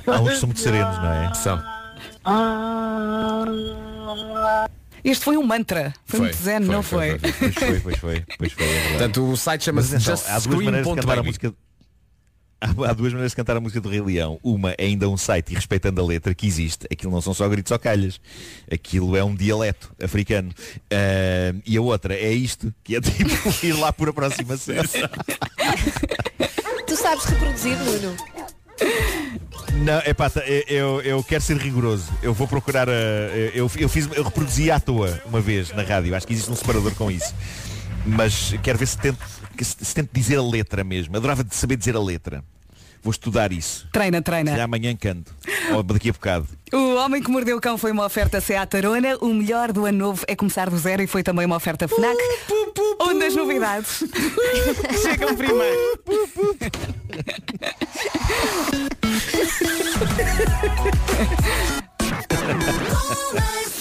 Há uns que são muito serenos, não é? São. Este foi um mantra. Foi, muito zen, não foi? Pois foi, pois foi, pois foi, é. Portanto, o site Mas chama-se Just há duas maneiras de cantar a música. *laughs* Há, duas maneiras de cantar a música do Rei Leão. Uma é ainda um site, e respeitando a letra que existe, aquilo não são só gritos ou calhas. Aquilo é um dialeto africano. Ah, e a outra é isto, que é *laughs* tipo ir lá por aproximação. *laughs* Tu sabes reproduzir, Nuno? Não, é pá, eu, eu quero ser rigoroso. Eu vou procurar a. Eu, eu fiz, eu reproduzi à toa uma vez na rádio. Acho que existe um separador com isso. Mas quero ver se tento, se, tento dizer a letra mesmo. Adorava de saber dizer a letra. Vou estudar isso. Treina, treina. Já amanhã canto. Ou daqui a bocado. O Homem que Mordeu o Cão foi uma oferta Seat Arona. O melhor do ano novo é começar do zero e foi também uma oferta FNAC. Onde as novidades *laughs* chegam primeiro. *laughs*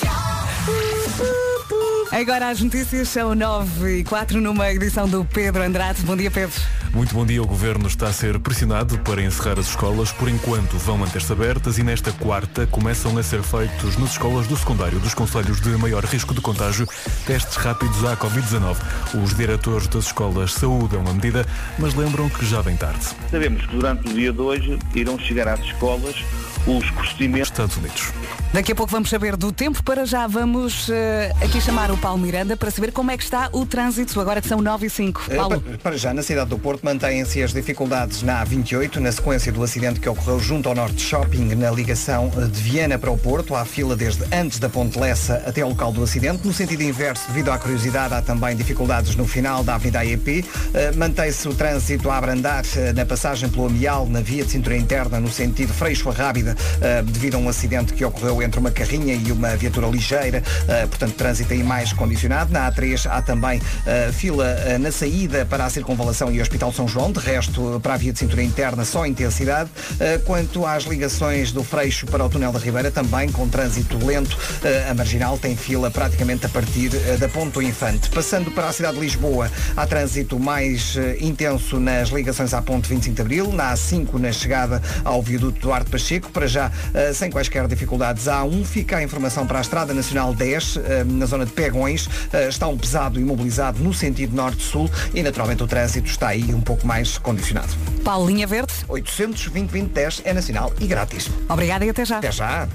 Agora as notícias são 9 e 4 numa edição do Pedro Andrade. Bom dia, Pedro. Muito bom dia. O Governo está a ser pressionado para encerrar as escolas. Por enquanto vão manter-se abertas e nesta quarta começam a ser feitos nas escolas do secundário dos conselhos de maior risco de contágio testes rápidos à Covid-19. Os diretores das escolas saúdam a medida, mas lembram que já vem tarde. Sabemos que durante o dia de hoje irão chegar às escolas os procedimentos. Estados Unidos. Daqui a pouco vamos saber do tempo. Para já vamos eh, aqui chamar o Paulo Miranda para saber como é que está o trânsito, agora que são 9 e 5. Eh, Paulo. Para, para já, na cidade do Porto, mantêm-se as dificuldades na A28, na sequência do acidente que ocorreu junto ao Norte Shopping, na ligação de Viana para o Porto. Há fila desde antes da Ponte Lessa até ao local do acidente. No sentido inverso, devido à curiosidade, há também dificuldades no final da Avenida AEP. Eh, Mantém-se o trânsito a abrandar eh, na passagem pelo Amial, na via de cintura interna, no sentido Freixo a Rábida, eh, devido a um acidente que ocorreu entre uma carrinha e uma viatura ligeira. Eh, Portanto, trânsito aí mais condicionado. Na A3 há também eh, fila na saída para a Circunvalação e o Hospital São João. De resto, para a via de cintura interna, só intensidade. Quanto às ligações do Freixo para o Túnel da Ribeira, também com trânsito lento. A Marginal tem fila praticamente a partir da Ponte do Infante. Passando para a cidade de Lisboa, há trânsito mais intenso nas ligações à Ponte 25 de Abril, na A5 na chegada ao viaduto Duarte Pacheco, para já eh, sem quaisquer dificuldades. A A1 fica a informação para a Estrada Nacional 10, eh, na zona de Pegões, eh, está um pesado imobilizado no sentido norte-sul e naturalmente o trânsito está aí um pouco mais condicionado. Paulo, linha verde. 820 2010 é nacional e grátis. Obrigada e até já. Até já.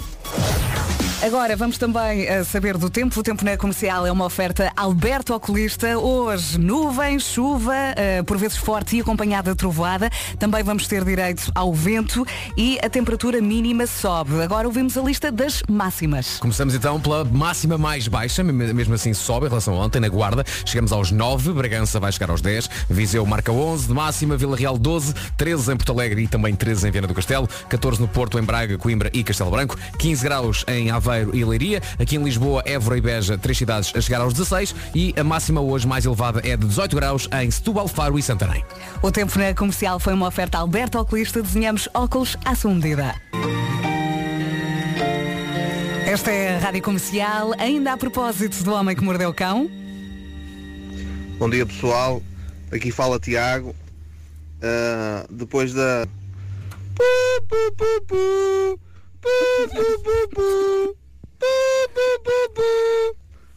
Agora vamos também eh, saber do tempo. O tempo na comercial é uma oferta Alberto Oculista. Hoje, nuvens, chuva, eh, por vezes forte e acompanhada de trovoada. Também vamos ter direito ao vento e a temperatura mínima sobe. Agora ouvimos a lista das máximas. Começamos então pela máxima mais baixa, me- mesmo assim sobe em relação a ontem, na Guarda. Chegamos aos 9, Bragança vai chegar aos 10, Viseu marca 11 de máxima, Vila Real 12, 13 em Porto Alegre e também 13 em Viana do Castelo, 14 no Porto, em Braga, Coimbra e Castelo Branco, 15 graus em Aveiro e Leiria, aqui em Lisboa, Évora e Beja, três cidades a chegar aos 16 e a máxima hoje mais elevada é de 18 graus em Setúbal, Faro e Santarém. O tempo na comercial foi uma oferta Alberto Oculista. Desenhamos óculos à sua medida. Esta é a Rádio Comercial, ainda a propósito do Homem que Mordeu o Cão. Bom dia pessoal, aqui fala Tiago. Ah, depois da.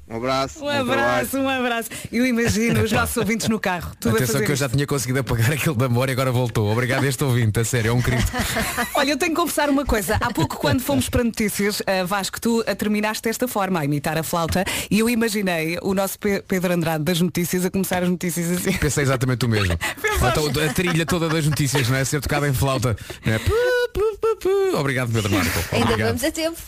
Um abraço. Um abraço, um abraço. Eu imagino os nossos ouvintes no carro. Tudo a Atenção fazer que eu já tinha conseguido apagar aquilo da memória e agora voltou. Obrigado a este ouvinte, a sério, é um querido. *laughs* Olha, eu tenho que confessar uma coisa. Há pouco, quando fomos para notícias, ah, Vasco, tu a terminaste desta forma, a imitar a flauta, e eu imaginei o nosso Pe- Pedro Andrade das notícias a começar as notícias assim. Pensei exatamente o mesmo. *laughs* Então, a trilha toda das notícias, não é? Ser tocada em flauta. Não é? *laughs* Obrigado, Pedro Marco. Ainda Obrigado. vamos a tempo.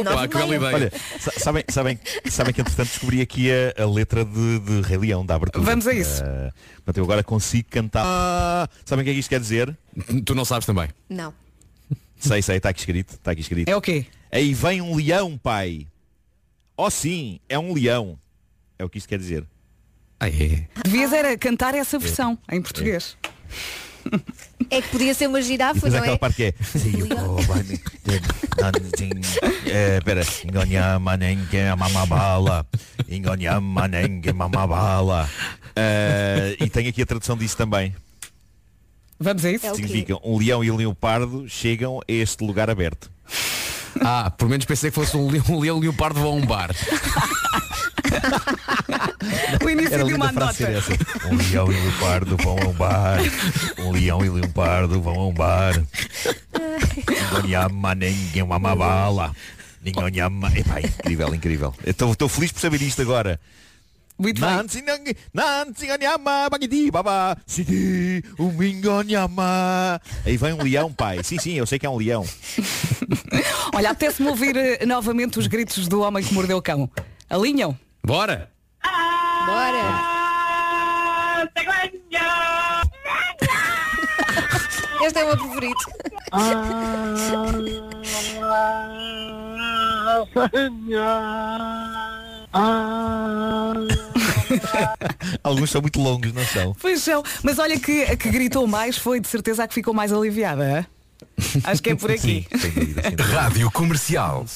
Opa, que bela ideia. Olha, sa- sabem, sabem, sabem que entretanto descobri aqui a, a letra de, de Rei Leão da abertura. Vamos a isso. Portanto, eu agora consigo cantar. Ah, sabem o que é que isto quer dizer? Tu não sabes também. Não. Sei, sei, está aqui escrito. Está aqui escrito. É o quê? Aí vem um leão, pai. Oh sim, é um leão. É o que isto quer dizer. Ah, é. Devias era cantar essa versão em português. É *laughs* que podia ser uma E girafa, não aquela é? parte que é. "Sim, oh, vai me- Eh, Espera. Nengue mamabala. Engonhama nengue mamabala. Eh, E tenho aqui a tradução disso também. Vamos a isso? É? Significa um leão e um leopardo chegam a este lugar aberto. Ah, por menos pensei que fosse um leão, um leão leopardo vão a um bar. *laughs* O início Era de uma a frase nota. ser essa. Um leão e um leopardo vão a um bar. Um leão e um leopardo vão a um bar. Engonhama nengue mamabala. Engonhama. Epá, incrível, incrível. Estou feliz por saber isto agora. Muito bem. Nancy nangue- Nancy Engonhama, bagidi, babá, sidi, engonhama. Aí vem um leão, pai. Sim, sim, eu sei que é um leão. *laughs* Olha, apetece-me ouvir eh, novamente os gritos do homem que mordeu o cão. Alinham? Bora! Bora! *laughs* Este é o meu preferido. *laughs* Alguns são muito longos, não são? Pois são. Mas olha que a que gritou mais foi de certeza a que ficou mais aliviada. hã? Acho que é por *laughs* aqui. Sim, sem dúvida, sem dúvida. Rádio Comercial.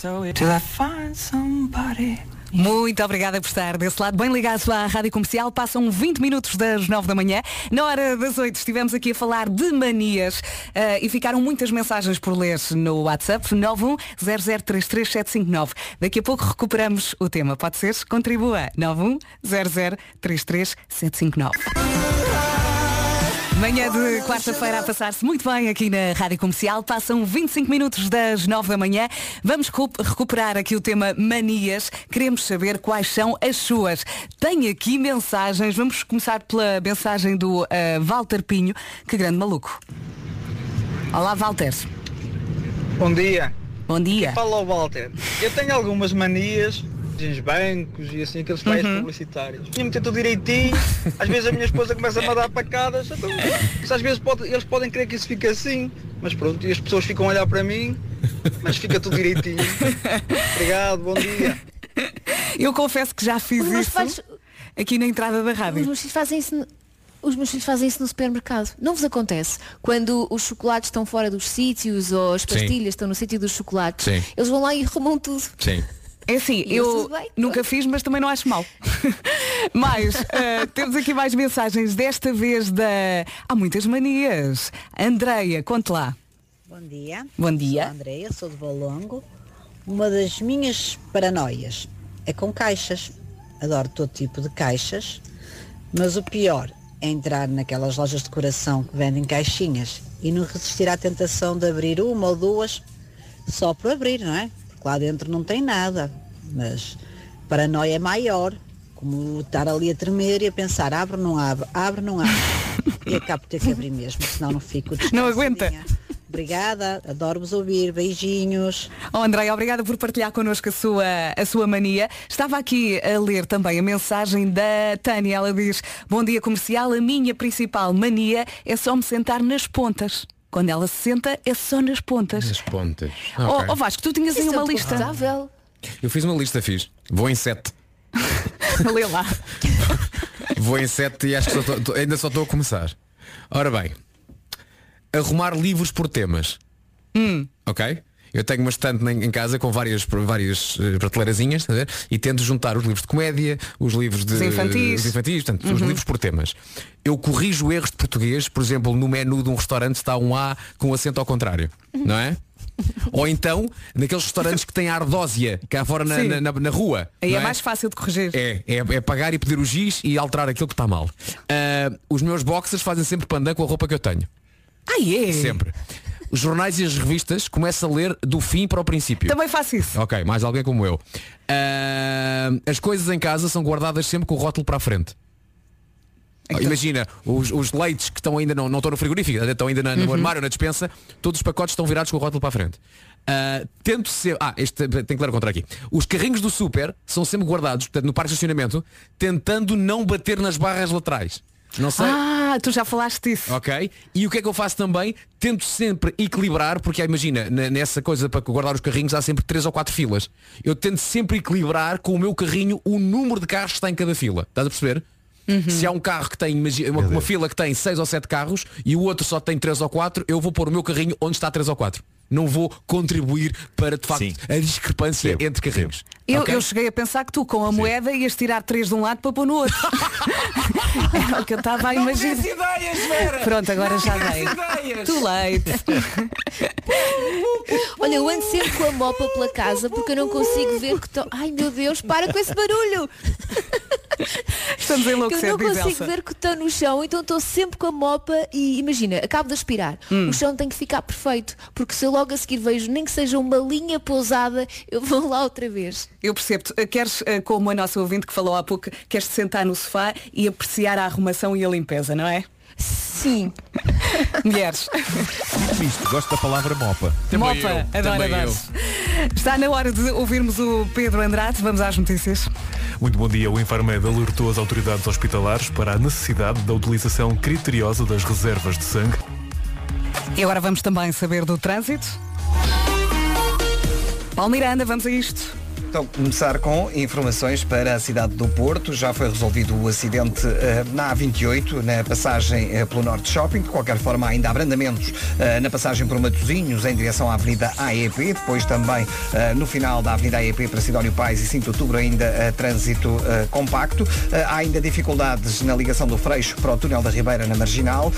Muito obrigada por estar desse lado, bem ligado à Rádio Comercial. Passam 20 minutos das 9 da manhã. Na hora das 8 estivemos aqui a falar de manias eh, e ficaram muitas mensagens por ler no WhatsApp 910033759. Daqui a pouco recuperamos o tema. Pode ser? Contribua. 910033759. Manhã de quarta-feira a passar-se muito bem aqui na Rádio Comercial. Passam 25 minutos das 9 da manhã. Vamos recu- recuperar aqui o tema manias. Queremos saber quais são as suas. Tem aqui mensagens. Vamos começar pela mensagem do eh, Walter Pinho. Que grande maluco. Olá, Walter. Bom dia. Bom dia. Fala Walter. Eu tenho algumas manias nos bancos e assim aqueles pais Uhum. publicitários. Tinha meter tudo direitinho, às vezes a minha esposa começa a me dar pacadas, então, às vezes pode- eles podem crer que isso fica assim, mas pronto, e as pessoas ficam a olhar para mim, mas fica tudo direitinho. Obrigado, bom dia. Eu confesso que já fiz Os isso pais- aqui na entrada da Os rádio. meus filhos fazem isso. Os meus filhos fazem isso no supermercado. Não vos acontece? Quando os chocolates estão fora dos sítios ou as Sim. pastilhas estão no sítio dos chocolates, Sim. eles vão lá e arrumam tudo. Sim. É assim, E eu bem. nunca fiz, mas também não acho mal. *laughs* mais, eh, temos aqui mais mensagens, desta vez da. Há muitas manias. Andreia, conte lá. Bom dia. Bom dia. Sou Andreia, sou de Valongo. Uma das minhas paranoias é com caixas. Adoro todo tipo de caixas, mas o pior é entrar naquelas lojas de decoração que vendem caixinhas e não resistir à tentação de abrir uma ou duas só por abrir, não é? Lá dentro não tem nada, mas paranoia é maior, como estar ali a tremer e a pensar, abre, não abre, abre, não abre. e acabo por ter que abrir mesmo, senão não fico *laughs* Não aguenta. Obrigada, adoro-vos ouvir, beijinhos. Oh, Andréia, obrigada por partilhar connosco a sua, a sua mania. Estava aqui a ler também a mensagem da Tânia. Ela diz, bom dia comercial, a minha principal mania é só me sentar nas pontas. Quando ela se senta, é só nas pontas. As pontas. Oh, Ok. oh, Vasco, tu tinhas aí é uma lista. Eu fiz uma lista, fiz. Vou em sete. *laughs* Lê lá. *laughs* Vou em sete e acho que só tô- tô- ainda só estou a começar. Ora bem, arrumar livros por temas. Hum. Ok? Eu tenho uma estante em casa com várias, várias eh, prateleirazinhas ver? e tento juntar os livros de comédia, os livros de Os infantis. os infantis portanto, os Uhum. livros por temas. Eu corrijo erros de português, por exemplo, no menu de um restaurante está um A com acento ao contrário, não é? *laughs* Ou então, naqueles restaurantes que têm a ardósia cá fora na, na, na- na rua. Aí não é mais fácil de corrigir. é, é, é pagar e pedir o giz e alterar aquilo que está mal. Ah, os meus boxers fazem sempre pandan com a roupa que eu tenho. Ah, é? Sempre. Os jornais e as revistas começo a ler do fim para o princípio. Também faço isso. Ok, mais alguém como eu. Ah, as coisas em casa são guardadas sempre com o rótulo para a frente. Então- Imagina, os, os leites que estão ainda não, não estão no frigorífico, estão ainda na- no Uhum. armário, na despensa, todos os pacotes estão virados com o rótulo para a frente. Ah, tento ser. Ah, este tem que ler contra aqui. Os carrinhos do super são sempre guardados, portanto, no parque de estacionamento, tentando não bater nas barras laterais. Não sei. Ah, tu já falaste disso. Ok? E o que é que eu faço também? Tento sempre equilibrar, porque imagina, na- nessa coisa para guardar os carrinhos há sempre três ou quatro filas. Eu tento sempre equilibrar com o meu carrinho o número de carros que está em cada fila. Estás a perceber? Se há um carro que tem, uma, uma fila que tem seis ou sete carros e o outro só tem três ou quatro, eu vou pôr o meu carrinho onde está três ou quatro. Não vou contribuir para, de facto, a discrepância entre carrinhos. Eu, Ok? eu cheguei a pensar que tu com a moeda ias tirar três de um lado para pôr no outro. Era *laughs* o que eu estava a imaginar. ideias, Vera! Pronto, agora já Não dei. dês ideias! Too late. *laughs* Olha, eu ando sempre com a mopa pela casa porque eu não consigo ver que estão. Ai meu Deus, para com esse barulho! *laughs* *laughs* Estamos a Eu enlouquecer, não diz consigo Elsa. ver que estão no chão, então estou sempre com a mopa e imagina, acabo de aspirar. Hum. O chão tem que ficar perfeito, porque se eu logo a seguir vejo nem que seja uma linha pousada, eu vou lá outra vez. Eu percebo-te. Eh, Queres, eh, como a nossa ouvinte que falou há pouco, queres sentar no sofá e apreciar a arrumação e a limpeza, não é? Sim. *laughs* Mulheres. Dito isto, gosto da palavra mopa. Mopa, adoro, adoro. Está na hora de ouvirmos o Pedro Andrade. Vamos às notícias. Muito bom dia. O Infarmed alertou as autoridades hospitalares para a necessidade da utilização criteriosa das reservas de sangue. E agora vamos também saber do trânsito. Paulo Miranda, vamos a isto. Então, começar com informações para a cidade do Porto. Já foi resolvido o acidente eh, na A28, na passagem eh, pelo Norte Shopping. De qualquer forma, ainda há abrandamentos eh, na passagem por Matosinhos, em direção à Avenida AEP. Depois também, no final da Avenida AEP para Sidónio Pais e 5 de Outubro, ainda trânsito compacto. Há ainda dificuldades na ligação do Freixo para o Túnel da Ribeira, na Marginal.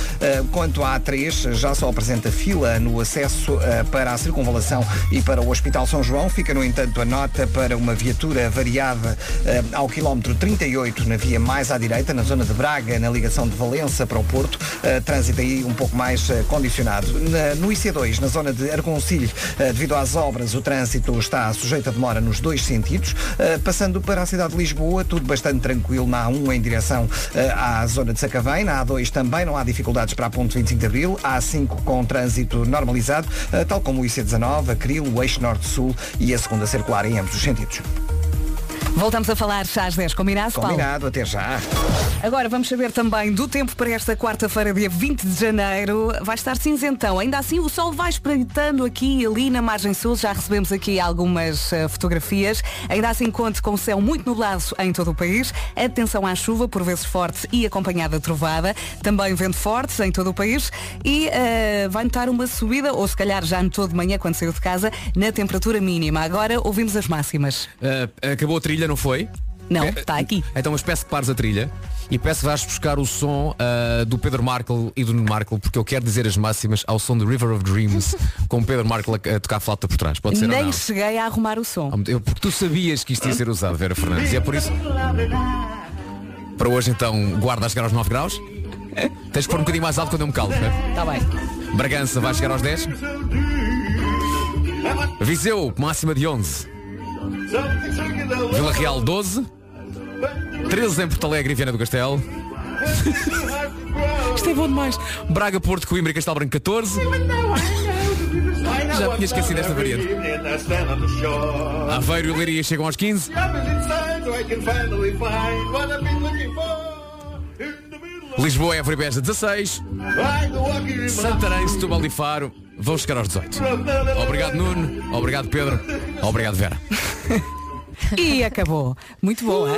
Quanto à A3, já só apresenta fila no acesso para a circunvalação e para o Hospital São João. Fica, no entanto, a nota para uma viatura variada eh, ao quilómetro 38 na via mais à direita, na zona de Braga, na ligação de Valença para o Porto. Eh, trânsito aí um pouco mais eh, condicionado. Na- no IC2, na zona de Argoncilho, devido às obras, o trânsito está sujeito a demora nos dois sentidos. Passando para a cidade de Lisboa, tudo bastante tranquilo na A1 em direção à zona de Sacavém. Na A2 também não há dificuldades para a ponte 25 de Abril. A A5 com trânsito normalizado, tal como o IC19, a Cril, o Eixo Norte-Sul e a segunda circular em ambos os sentidos. Voltamos a falar já às 10, combinado, Paulo? Combinado, até já. Agora vamos saber também do tempo para esta quarta-feira, dia 20 de janeiro. Vai estar cinzentão. Ainda assim, o sol vai espreitando aqui e ali na margem sul. Já recebemos aqui algumas eh, fotografias. Ainda assim, conte com o céu muito nublado em todo o país. Atenção à chuva, por vezes forte e acompanhada de trovada. Também vento forte em todo o país. E eh, vai notar uma subida, ou se calhar já notou de manhã quando saiu de casa, na temperatura mínima. Agora ouvimos as máximas. Uh, acabou a trilha, não foi? Não, É, está aqui. Então mas peço que pares a trilha e peço que vás buscar o som uh, do Pedro Markle e do Nuno Markle, porque eu quero dizer as máximas ao som do River of Dreams, *laughs* com o Pedro Markle a, a tocar flauta por trás. Pode ser Nem cheguei a arrumar o som. Eu- porque tu sabias que isto ia ser usado, Vera Fernandes, e é por isso. Para hoje então guarda a chegar aos 9 graus. Tens que pôr um bocadinho mais alto quando eu me calo. né? Está bem. Bragança vai chegar aos 10. Viseu, máxima de 11. Vila Real 12. 13 em Porto Alegre e Viana do Castelo. *laughs* Isto é bom demais. Braga, Porto, Coimbra e Castelo Branco 14. Já tinha esquecido esta variante. Aveiro e Leiria chegam aos 15. Lisboa, Évora e Beja 16. Santarém, Setúbal e Faro vão chegar aos 18. Obrigado Nuno, obrigado Pedro, obrigado Vera. *laughs* E acabou. Muito boa.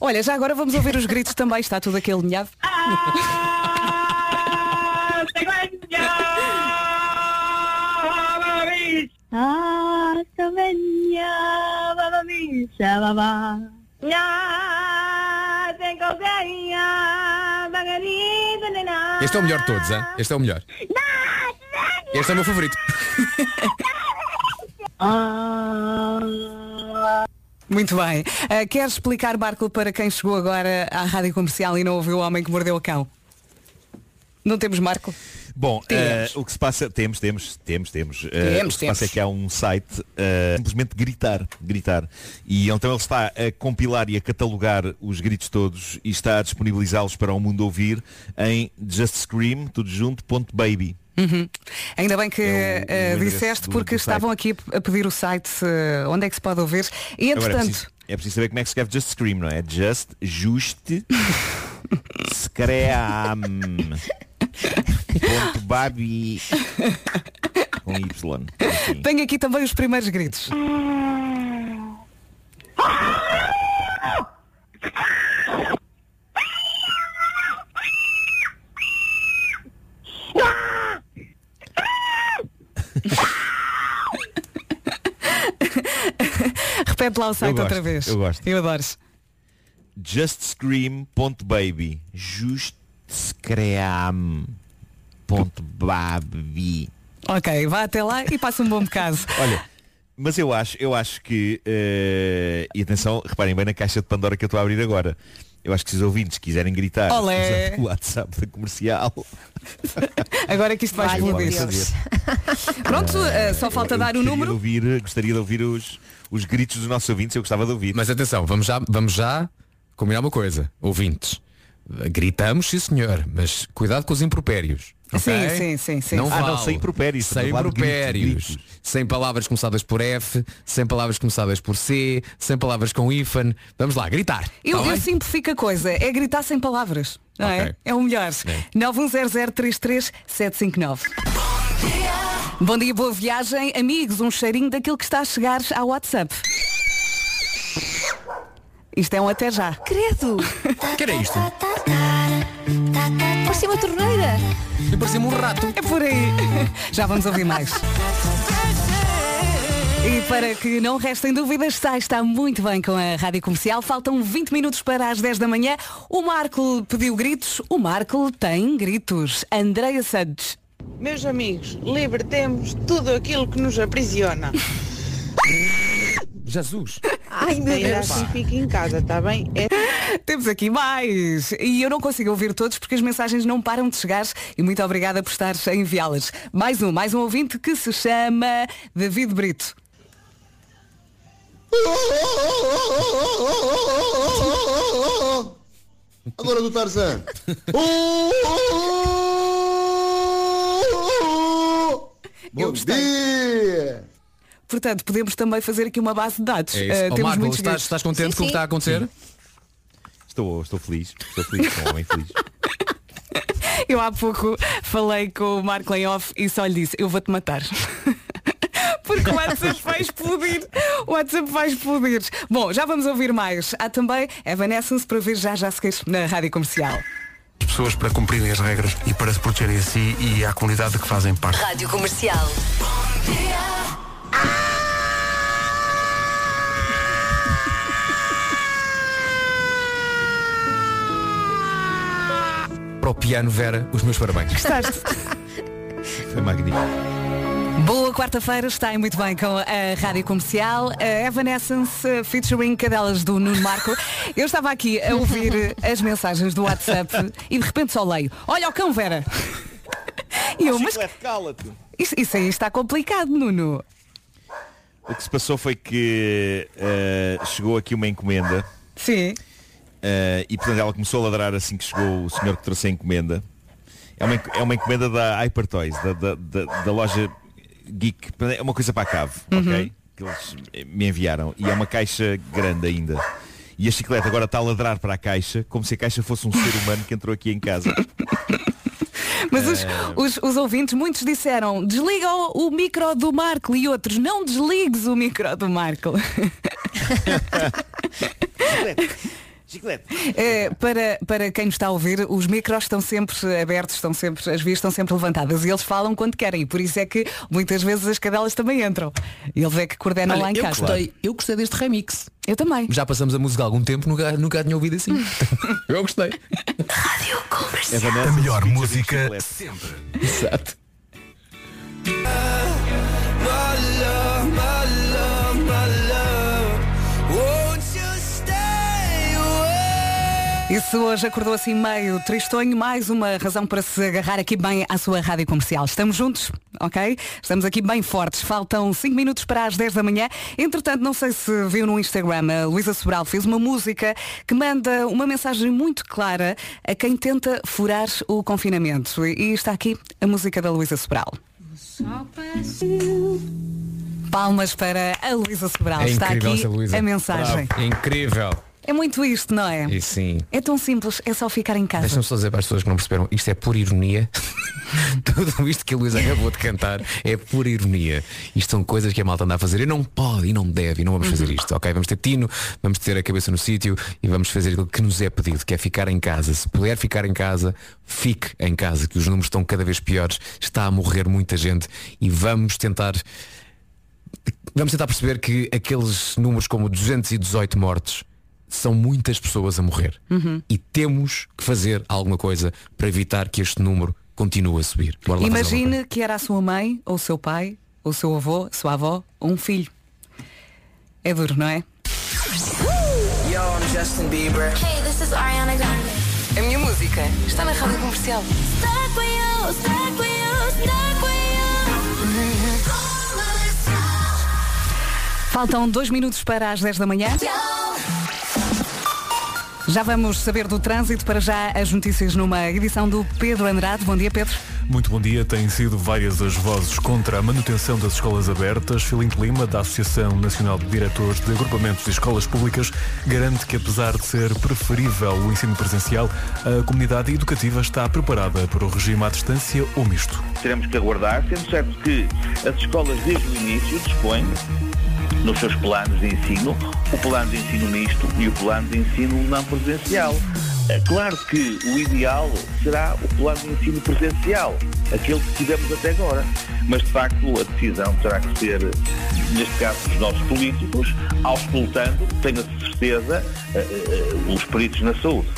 Olha, já agora vamos ouvir os gritos também. Está tudo aqui alinhado. Ah. Este é o melhor de todos, hein? Este é o melhor. Este é o meu favorito. *laughs* Muito bem. Uh, queres explicar, Marco, para quem chegou agora à rádio comercial e não ouviu o homem que mordeu o cão? Não temos Marco? Bom, eh, o que se passa, temos, temos, temos, temos. Eh, Temos, o que se passa temos. é que há um site, eh, simplesmente gritar, gritar. E então ele está a compilar e a catalogar os gritos todos e está a disponibilizá-los para o mundo ouvir em Just Scream, tudo junto, ponto baby. Uhum. Ainda bem que É o- o uh, endereço disseste porque estavam aqui a pedir o site uh, onde é que se pode ouvir. E Agora é entretanto, preciso, é preciso saber como é que se escreve Just Scream, não é? Just, juste, *laughs* scream. ponto baby. Com Y. Enfim. tenho aqui também os primeiros gritos. *laughs* Repete lá o site Eu outra gosto, vez. eu gosto. Eu adoro. justscream.baby justscream.baby Ok, vá até lá e passa um bom bocado. *laughs* Olha, mas eu acho, eu acho que eh, e atenção, reparem bem na caixa de Pandora que eu estou a abrir agora. Eu acho que se os ouvintes quiserem gritar Olé. o WhatsApp da comercial. *laughs* Agora que isto vai explodir. *laughs* Pronto, uh, só falta Eu dar o número. De ouvir, gostaria de ouvir os, os gritos dos nossos ouvintes, eu gostava de ouvir. Mas atenção, vamos já, vamos já combinar uma coisa, ouvintes. Gritamos, sim senhor, mas cuidado com os impropérios. Ok? Sim, sim, sim, sim. Não Ah, não, vale. sem impropérios, Sem gritos. Sem palavras começadas por F, sem palavras começadas por C, sem palavras com hífen. Vamos lá, gritar. Eu, Tá eu simplifico a coisa, é gritar sem palavras. Não é? Ok. É o melhor. É. 910033759. Bom dia, boa viagem. Amigos, um cheirinho daquilo que está a chegar ao WhatsApp. Isto é um até já. Credo! que era isto? Parecia uma torneira. Parecia-me um rato. É por aí. *laughs* Já vamos ouvir mais. E para que não restem dúvidas, está, está muito bem com a Rádio Comercial. Faltam 20 minutos para as 10 da manhã. O Marco pediu gritos. O Marco tem gritos. Andreia Santos. Meus amigos, libertemos tudo aquilo que nos aprisiona. *laughs* Jesus. *laughs* Ai, meu Deus. Assim fique em casa, está bem? É... *laughs* Temos aqui mais. E eu não consigo ouvir todos porque as mensagens não param de chegar e muito obrigada por estar a enviá-las. Mais um, mais um ouvinte que se chama David Brito. Agora do Tarzan. *laughs* Eu Bom dia! Portanto, podemos também fazer aqui uma base de dados. É isso. Temos Marco, estás, estás contente com o que está a acontecer? Estou, estou feliz. Estou feliz, sou um homem feliz. *laughs* Eu há pouco falei com o Marco em off e só lhe disse, eu vou-te matar. *laughs* Porque o WhatsApp vai explodir. O WhatsApp vai explodir. Bom, já vamos ouvir mais. Há também Evanescence para ver já já se queixa na rádio comercial. As pessoas para cumprirem as regras e para se protegerem a si e à comunidade de que fazem parte. Rádio Comercial. Para o piano, Vera, os meus parabéns. Gostaste? *laughs* Foi magnífico. Boa quarta-feira, está aí muito bem com a Rádio Comercial, a Evanescence uh, featuring cadelas do Nuno Marco. Eu estava aqui a ouvir as mensagens do WhatsApp e de repente só leio. Olha o cão, Vera! E eu, mas cala-te. isso, isso aí está complicado, Nuno. O que se passou foi que eh, chegou aqui uma encomenda. Sim. Eh, e portanto ela começou a ladrar assim que chegou o senhor que trouxe a encomenda. É uma, é uma encomenda da Hyper Toys, da, da, da- da loja Geek. É uma coisa para a cave, ok? Que eles me enviaram. E é uma caixa grande ainda. E a chiclete agora está a ladrar para a caixa, como se a caixa fosse um ser humano que entrou aqui em casa. *laughs* Mas os, Eh. os, os ouvintes, muitos disseram desliga o, o micro do Marco e outros não desligues o micro do Marco. *laughs* *laughs* Chiclete. Eh, para, para quem nos está a ouvir, os micros estão sempre abertos, estão sempre, as vias estão sempre levantadas e eles falam quando querem. E por isso é que muitas vezes as cadelas também entram. E eles é que coordenam Olha, lá em eu casa. gostei, eu gostei deste remix. Eu também. Já passamos a música há algum tempo, nunca, nunca a tinha ouvido assim. *laughs* eu gostei. A melhor música sempre. Exato. E se hoje acordou assim meio tristonho, mais uma razão para se agarrar aqui bem à sua rádio comercial. Estamos juntos, ok? Estamos aqui bem fortes. Faltam 5 minutos para as 10 da manhã. Entretanto, não sei se viu no Instagram, a Luísa Sobral fez uma música que manda uma mensagem muito clara a quem tenta furar o confinamento. E está aqui a música da Luísa Sobral. Palmas para a Luísa Sobral. É está aqui a mensagem. Bravo. É incrível. É muito isto, não é? E sim. É tão simples, é só ficar em casa. Deixa-me só dizer para as pessoas que não perceberam, isto é pura ironia. *laughs* Tudo isto que a Luísa acabou de cantar é pura ironia. Isto são coisas que a malta anda a fazer e não pode e não deve e não vamos fazer isto, ok? Vamos ter tino, vamos ter a cabeça no sítio e vamos fazer aquilo que nos é pedido, que é ficar em casa. Se puder ficar em casa, fique em casa, que os números estão cada vez piores, está a morrer muita gente e vamos tentar vamos tentar perceber que aqueles números como 218 mortes são muitas pessoas a morrer. Uhum. E temos que fazer alguma coisa para evitar que este número continue a subir. Imagine que era a sua mãe, ou o seu pai, ou o seu avô, a sua avó, ou um filho. É duro, não é? Yo, I'm Justin Bieber. Hey, this is Ariana Grande. A minha música está na rádio comercial. Stuck with you, stuck with you, stuck with Faltam dois minutos para as 10 da manhã. Já vamos saber do trânsito para já as notícias numa edição do Pedro Andrade. Bom dia, Pedro. Muito bom dia. Têm sido várias as vozes contra a manutenção das escolas abertas. Filipe Lima, da Associação Nacional de Diretores de Agrupamentos e Escolas Públicas, garante que apesar de ser preferível o ensino presencial, a comunidade educativa está preparada para o regime à distância ou misto. Teremos que aguardar, sendo certo que as escolas desde o início dispõem nos seus planos de ensino, o plano de ensino misto e o plano de ensino não presencial. É claro que o ideal será o plano de ensino presencial, aquele que tivemos até agora. Mas, de facto, a decisão terá que ser, neste caso, dos nossos políticos, auscultando, tenho a certeza, eh, eh, os peritos na saúde.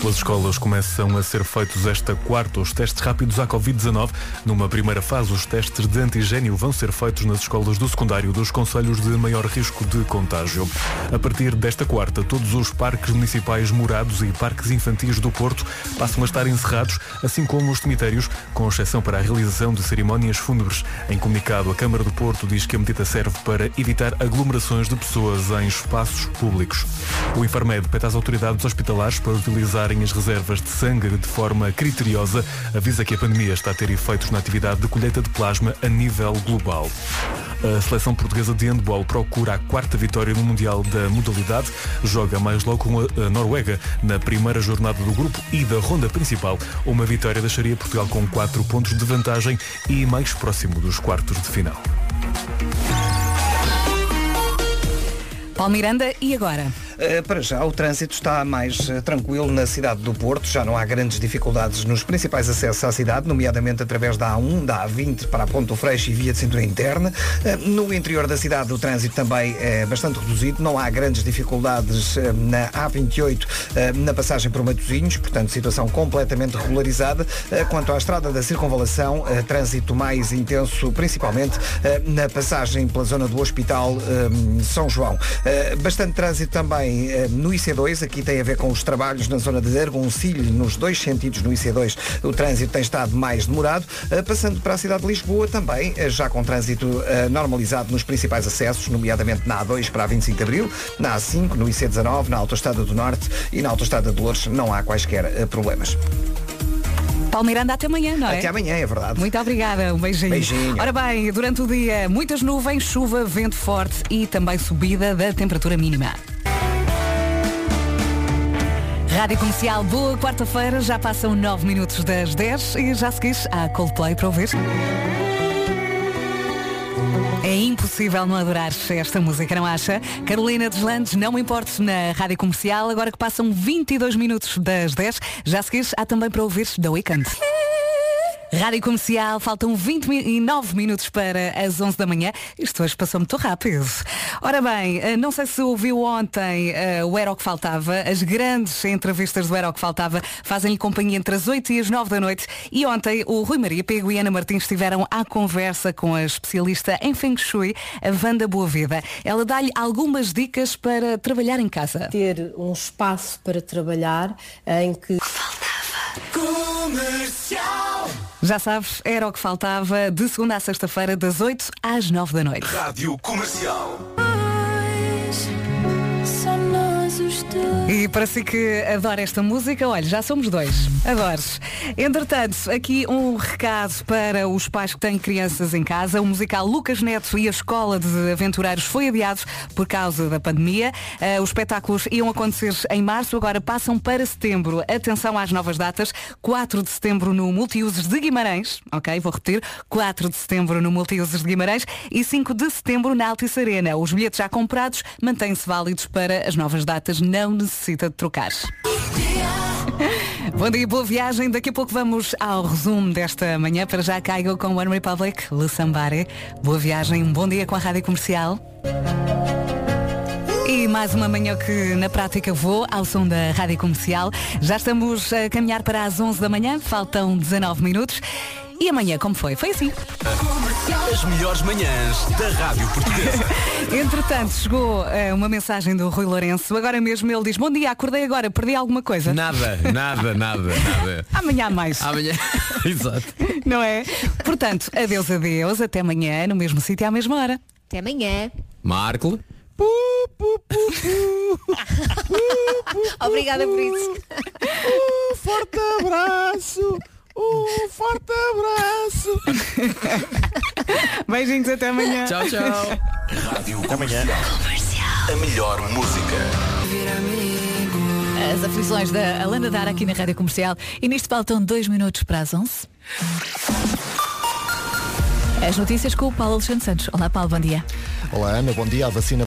Pelas escolas começam a ser feitos esta quarta os testes rápidos à Covid-19. Numa primeira fase, os testes de antigênio vão ser feitos nas escolas do secundário dos conselhos de maior risco de contágio. A partir desta quarta, todos os parques municipais morados e parques infantis do Porto passam a estar encerrados, assim como os cemitérios, com exceção para a realização de cerimónias fúnebres. Em comunicado, a Câmara do Porto diz que a medida serve para evitar aglomerações de pessoas em espaços públicos. O Infarmed pede às autoridades hospitalares para utilizarem as reservas de sangue de forma criteriosa, avisa que a pandemia está a ter efeitos na atividade de colheita de plasma a nível global. A seleção portuguesa de handball procura a quarta vitória no Mundial da modalidade. Joga mais logo com a Noruega na primeira jornada do grupo e da ronda principal. Uma vitória deixaria Portugal com 4 pontos de vantagem e mais próximo dos quartos de final. Paulo Miranda, e agora? Uh, para já, o trânsito está mais uh, tranquilo na cidade do Porto. Já não há grandes dificuldades nos principais acessos à cidade, nomeadamente através da A1, da A20 para a Ponte do Freixo e via de cintura interna. Uh, no interior da cidade, o trânsito também é bastante reduzido. Não há grandes dificuldades na A28, na passagem por Matosinhos, portanto, situação completamente regularizada. Quanto à estrada da circunvalação, trânsito mais intenso, principalmente na passagem pela zona do Hospital São João. Bastante trânsito também eh, no IC2, aqui tem a ver com os trabalhos na zona de Argoncilho, nos dois sentidos no IC2, o trânsito tem estado mais demorado. Eh, passando para a cidade de Lisboa, também eh, já com trânsito normalizado nos principais acessos, nomeadamente na A2 para a 25 de Abril, na A5, no IC19, na Autostrada do Norte e na Autostrada de Lourdes, não há quaisquer problemas. Paulo Miranda, até amanhã, não é? Até amanhã, é verdade. Muito obrigada, um beijinho. Beijinho. Ora bem, durante o dia, muitas nuvens, chuva, vento forte e também subida da temperatura mínima. Rádio Comercial, boa quarta-feira, já passam 9 minutos das 10 e já seguis a Coldplay para ouvir. É impossível não adorar esta música, não acha? Carolina Deslandes, não me importes na Rádio Comercial, agora que passam 22 minutos das 10, já seguis, há também para ouvir The Weekend. Rádio Comercial, faltam 29 minutos para as 11 da manhã. Isto hoje passou muito rápido. Ora bem, eh, não sei se ouviu ontem uh, o Era o que Faltava. As grandes entrevistas do Era o que Faltava fazem-lhe companhia entre as 8 e as 9 da noite. E ontem o Rui Maria Pego e Ana Martins estiveram à conversa com a especialista em Feng Shui, a Wanda Boa Vida. Ela dá-lhe algumas dicas para trabalhar em casa. Ter um espaço para trabalhar em que... Comercial. Já sabes, era o que faltava de segunda a sexta-feira, das 8 às 9 da noite. Rádio Comercial. E para si que adora esta música, olha, já somos dois. Adores. Entretanto, aqui um recado para os pais que têm crianças em casa. O musical Lucas Neto e a Escola de Aventureiros foi adiado por causa da pandemia. Uh, os espetáculos iam acontecer em março, agora passam para setembro. Atenção às novas datas. 4 de setembro no Multiusos de Guimarães. Ok, vou repetir. 4 de setembro no Multiusos de Guimarães e 5 de setembro na Altice Arena. Os bilhetes já comprados mantêm-se válidos para as novas datas. Não necessita de trocar. Bom dia, boa viagem. Daqui a pouco vamos ao resumo desta manhã. Para já caigo com One Republic, Le Sambare. Boa viagem, um bom dia com a Rádio Comercial. E mais uma manhã que na prática vou ao som da Rádio Comercial. Já estamos a caminhar para as 11 da manhã, faltam 19 minutos. E amanhã, como foi? Foi assim. As melhores manhãs da Rádio Portuguesa. *laughs* Entretanto, chegou uh, uma mensagem do Rui Lourenço. Agora mesmo ele diz, bom dia, acordei agora, perdi alguma coisa? Nada, nada, nada, nada. Amanhã mais. Amanhã. *laughs* Exato. Não é? Portanto, adeus, adeus, até amanhã, no mesmo sítio à mesma hora. Até amanhã. Marco. *laughs* Obrigada por isso. Um forte abraço. Um forte abraço. *laughs* Beijinhos até amanhã. Tchau, tchau. Rádio Até amanhã. A melhor música. As aflições da Alana Dar aqui na Rádio Comercial e nisto faltam dois minutos para as 11. As notícias com o Paulo Alexandre Santos. Olá Paulo, bom dia. Olá Ana, bom dia. A vacina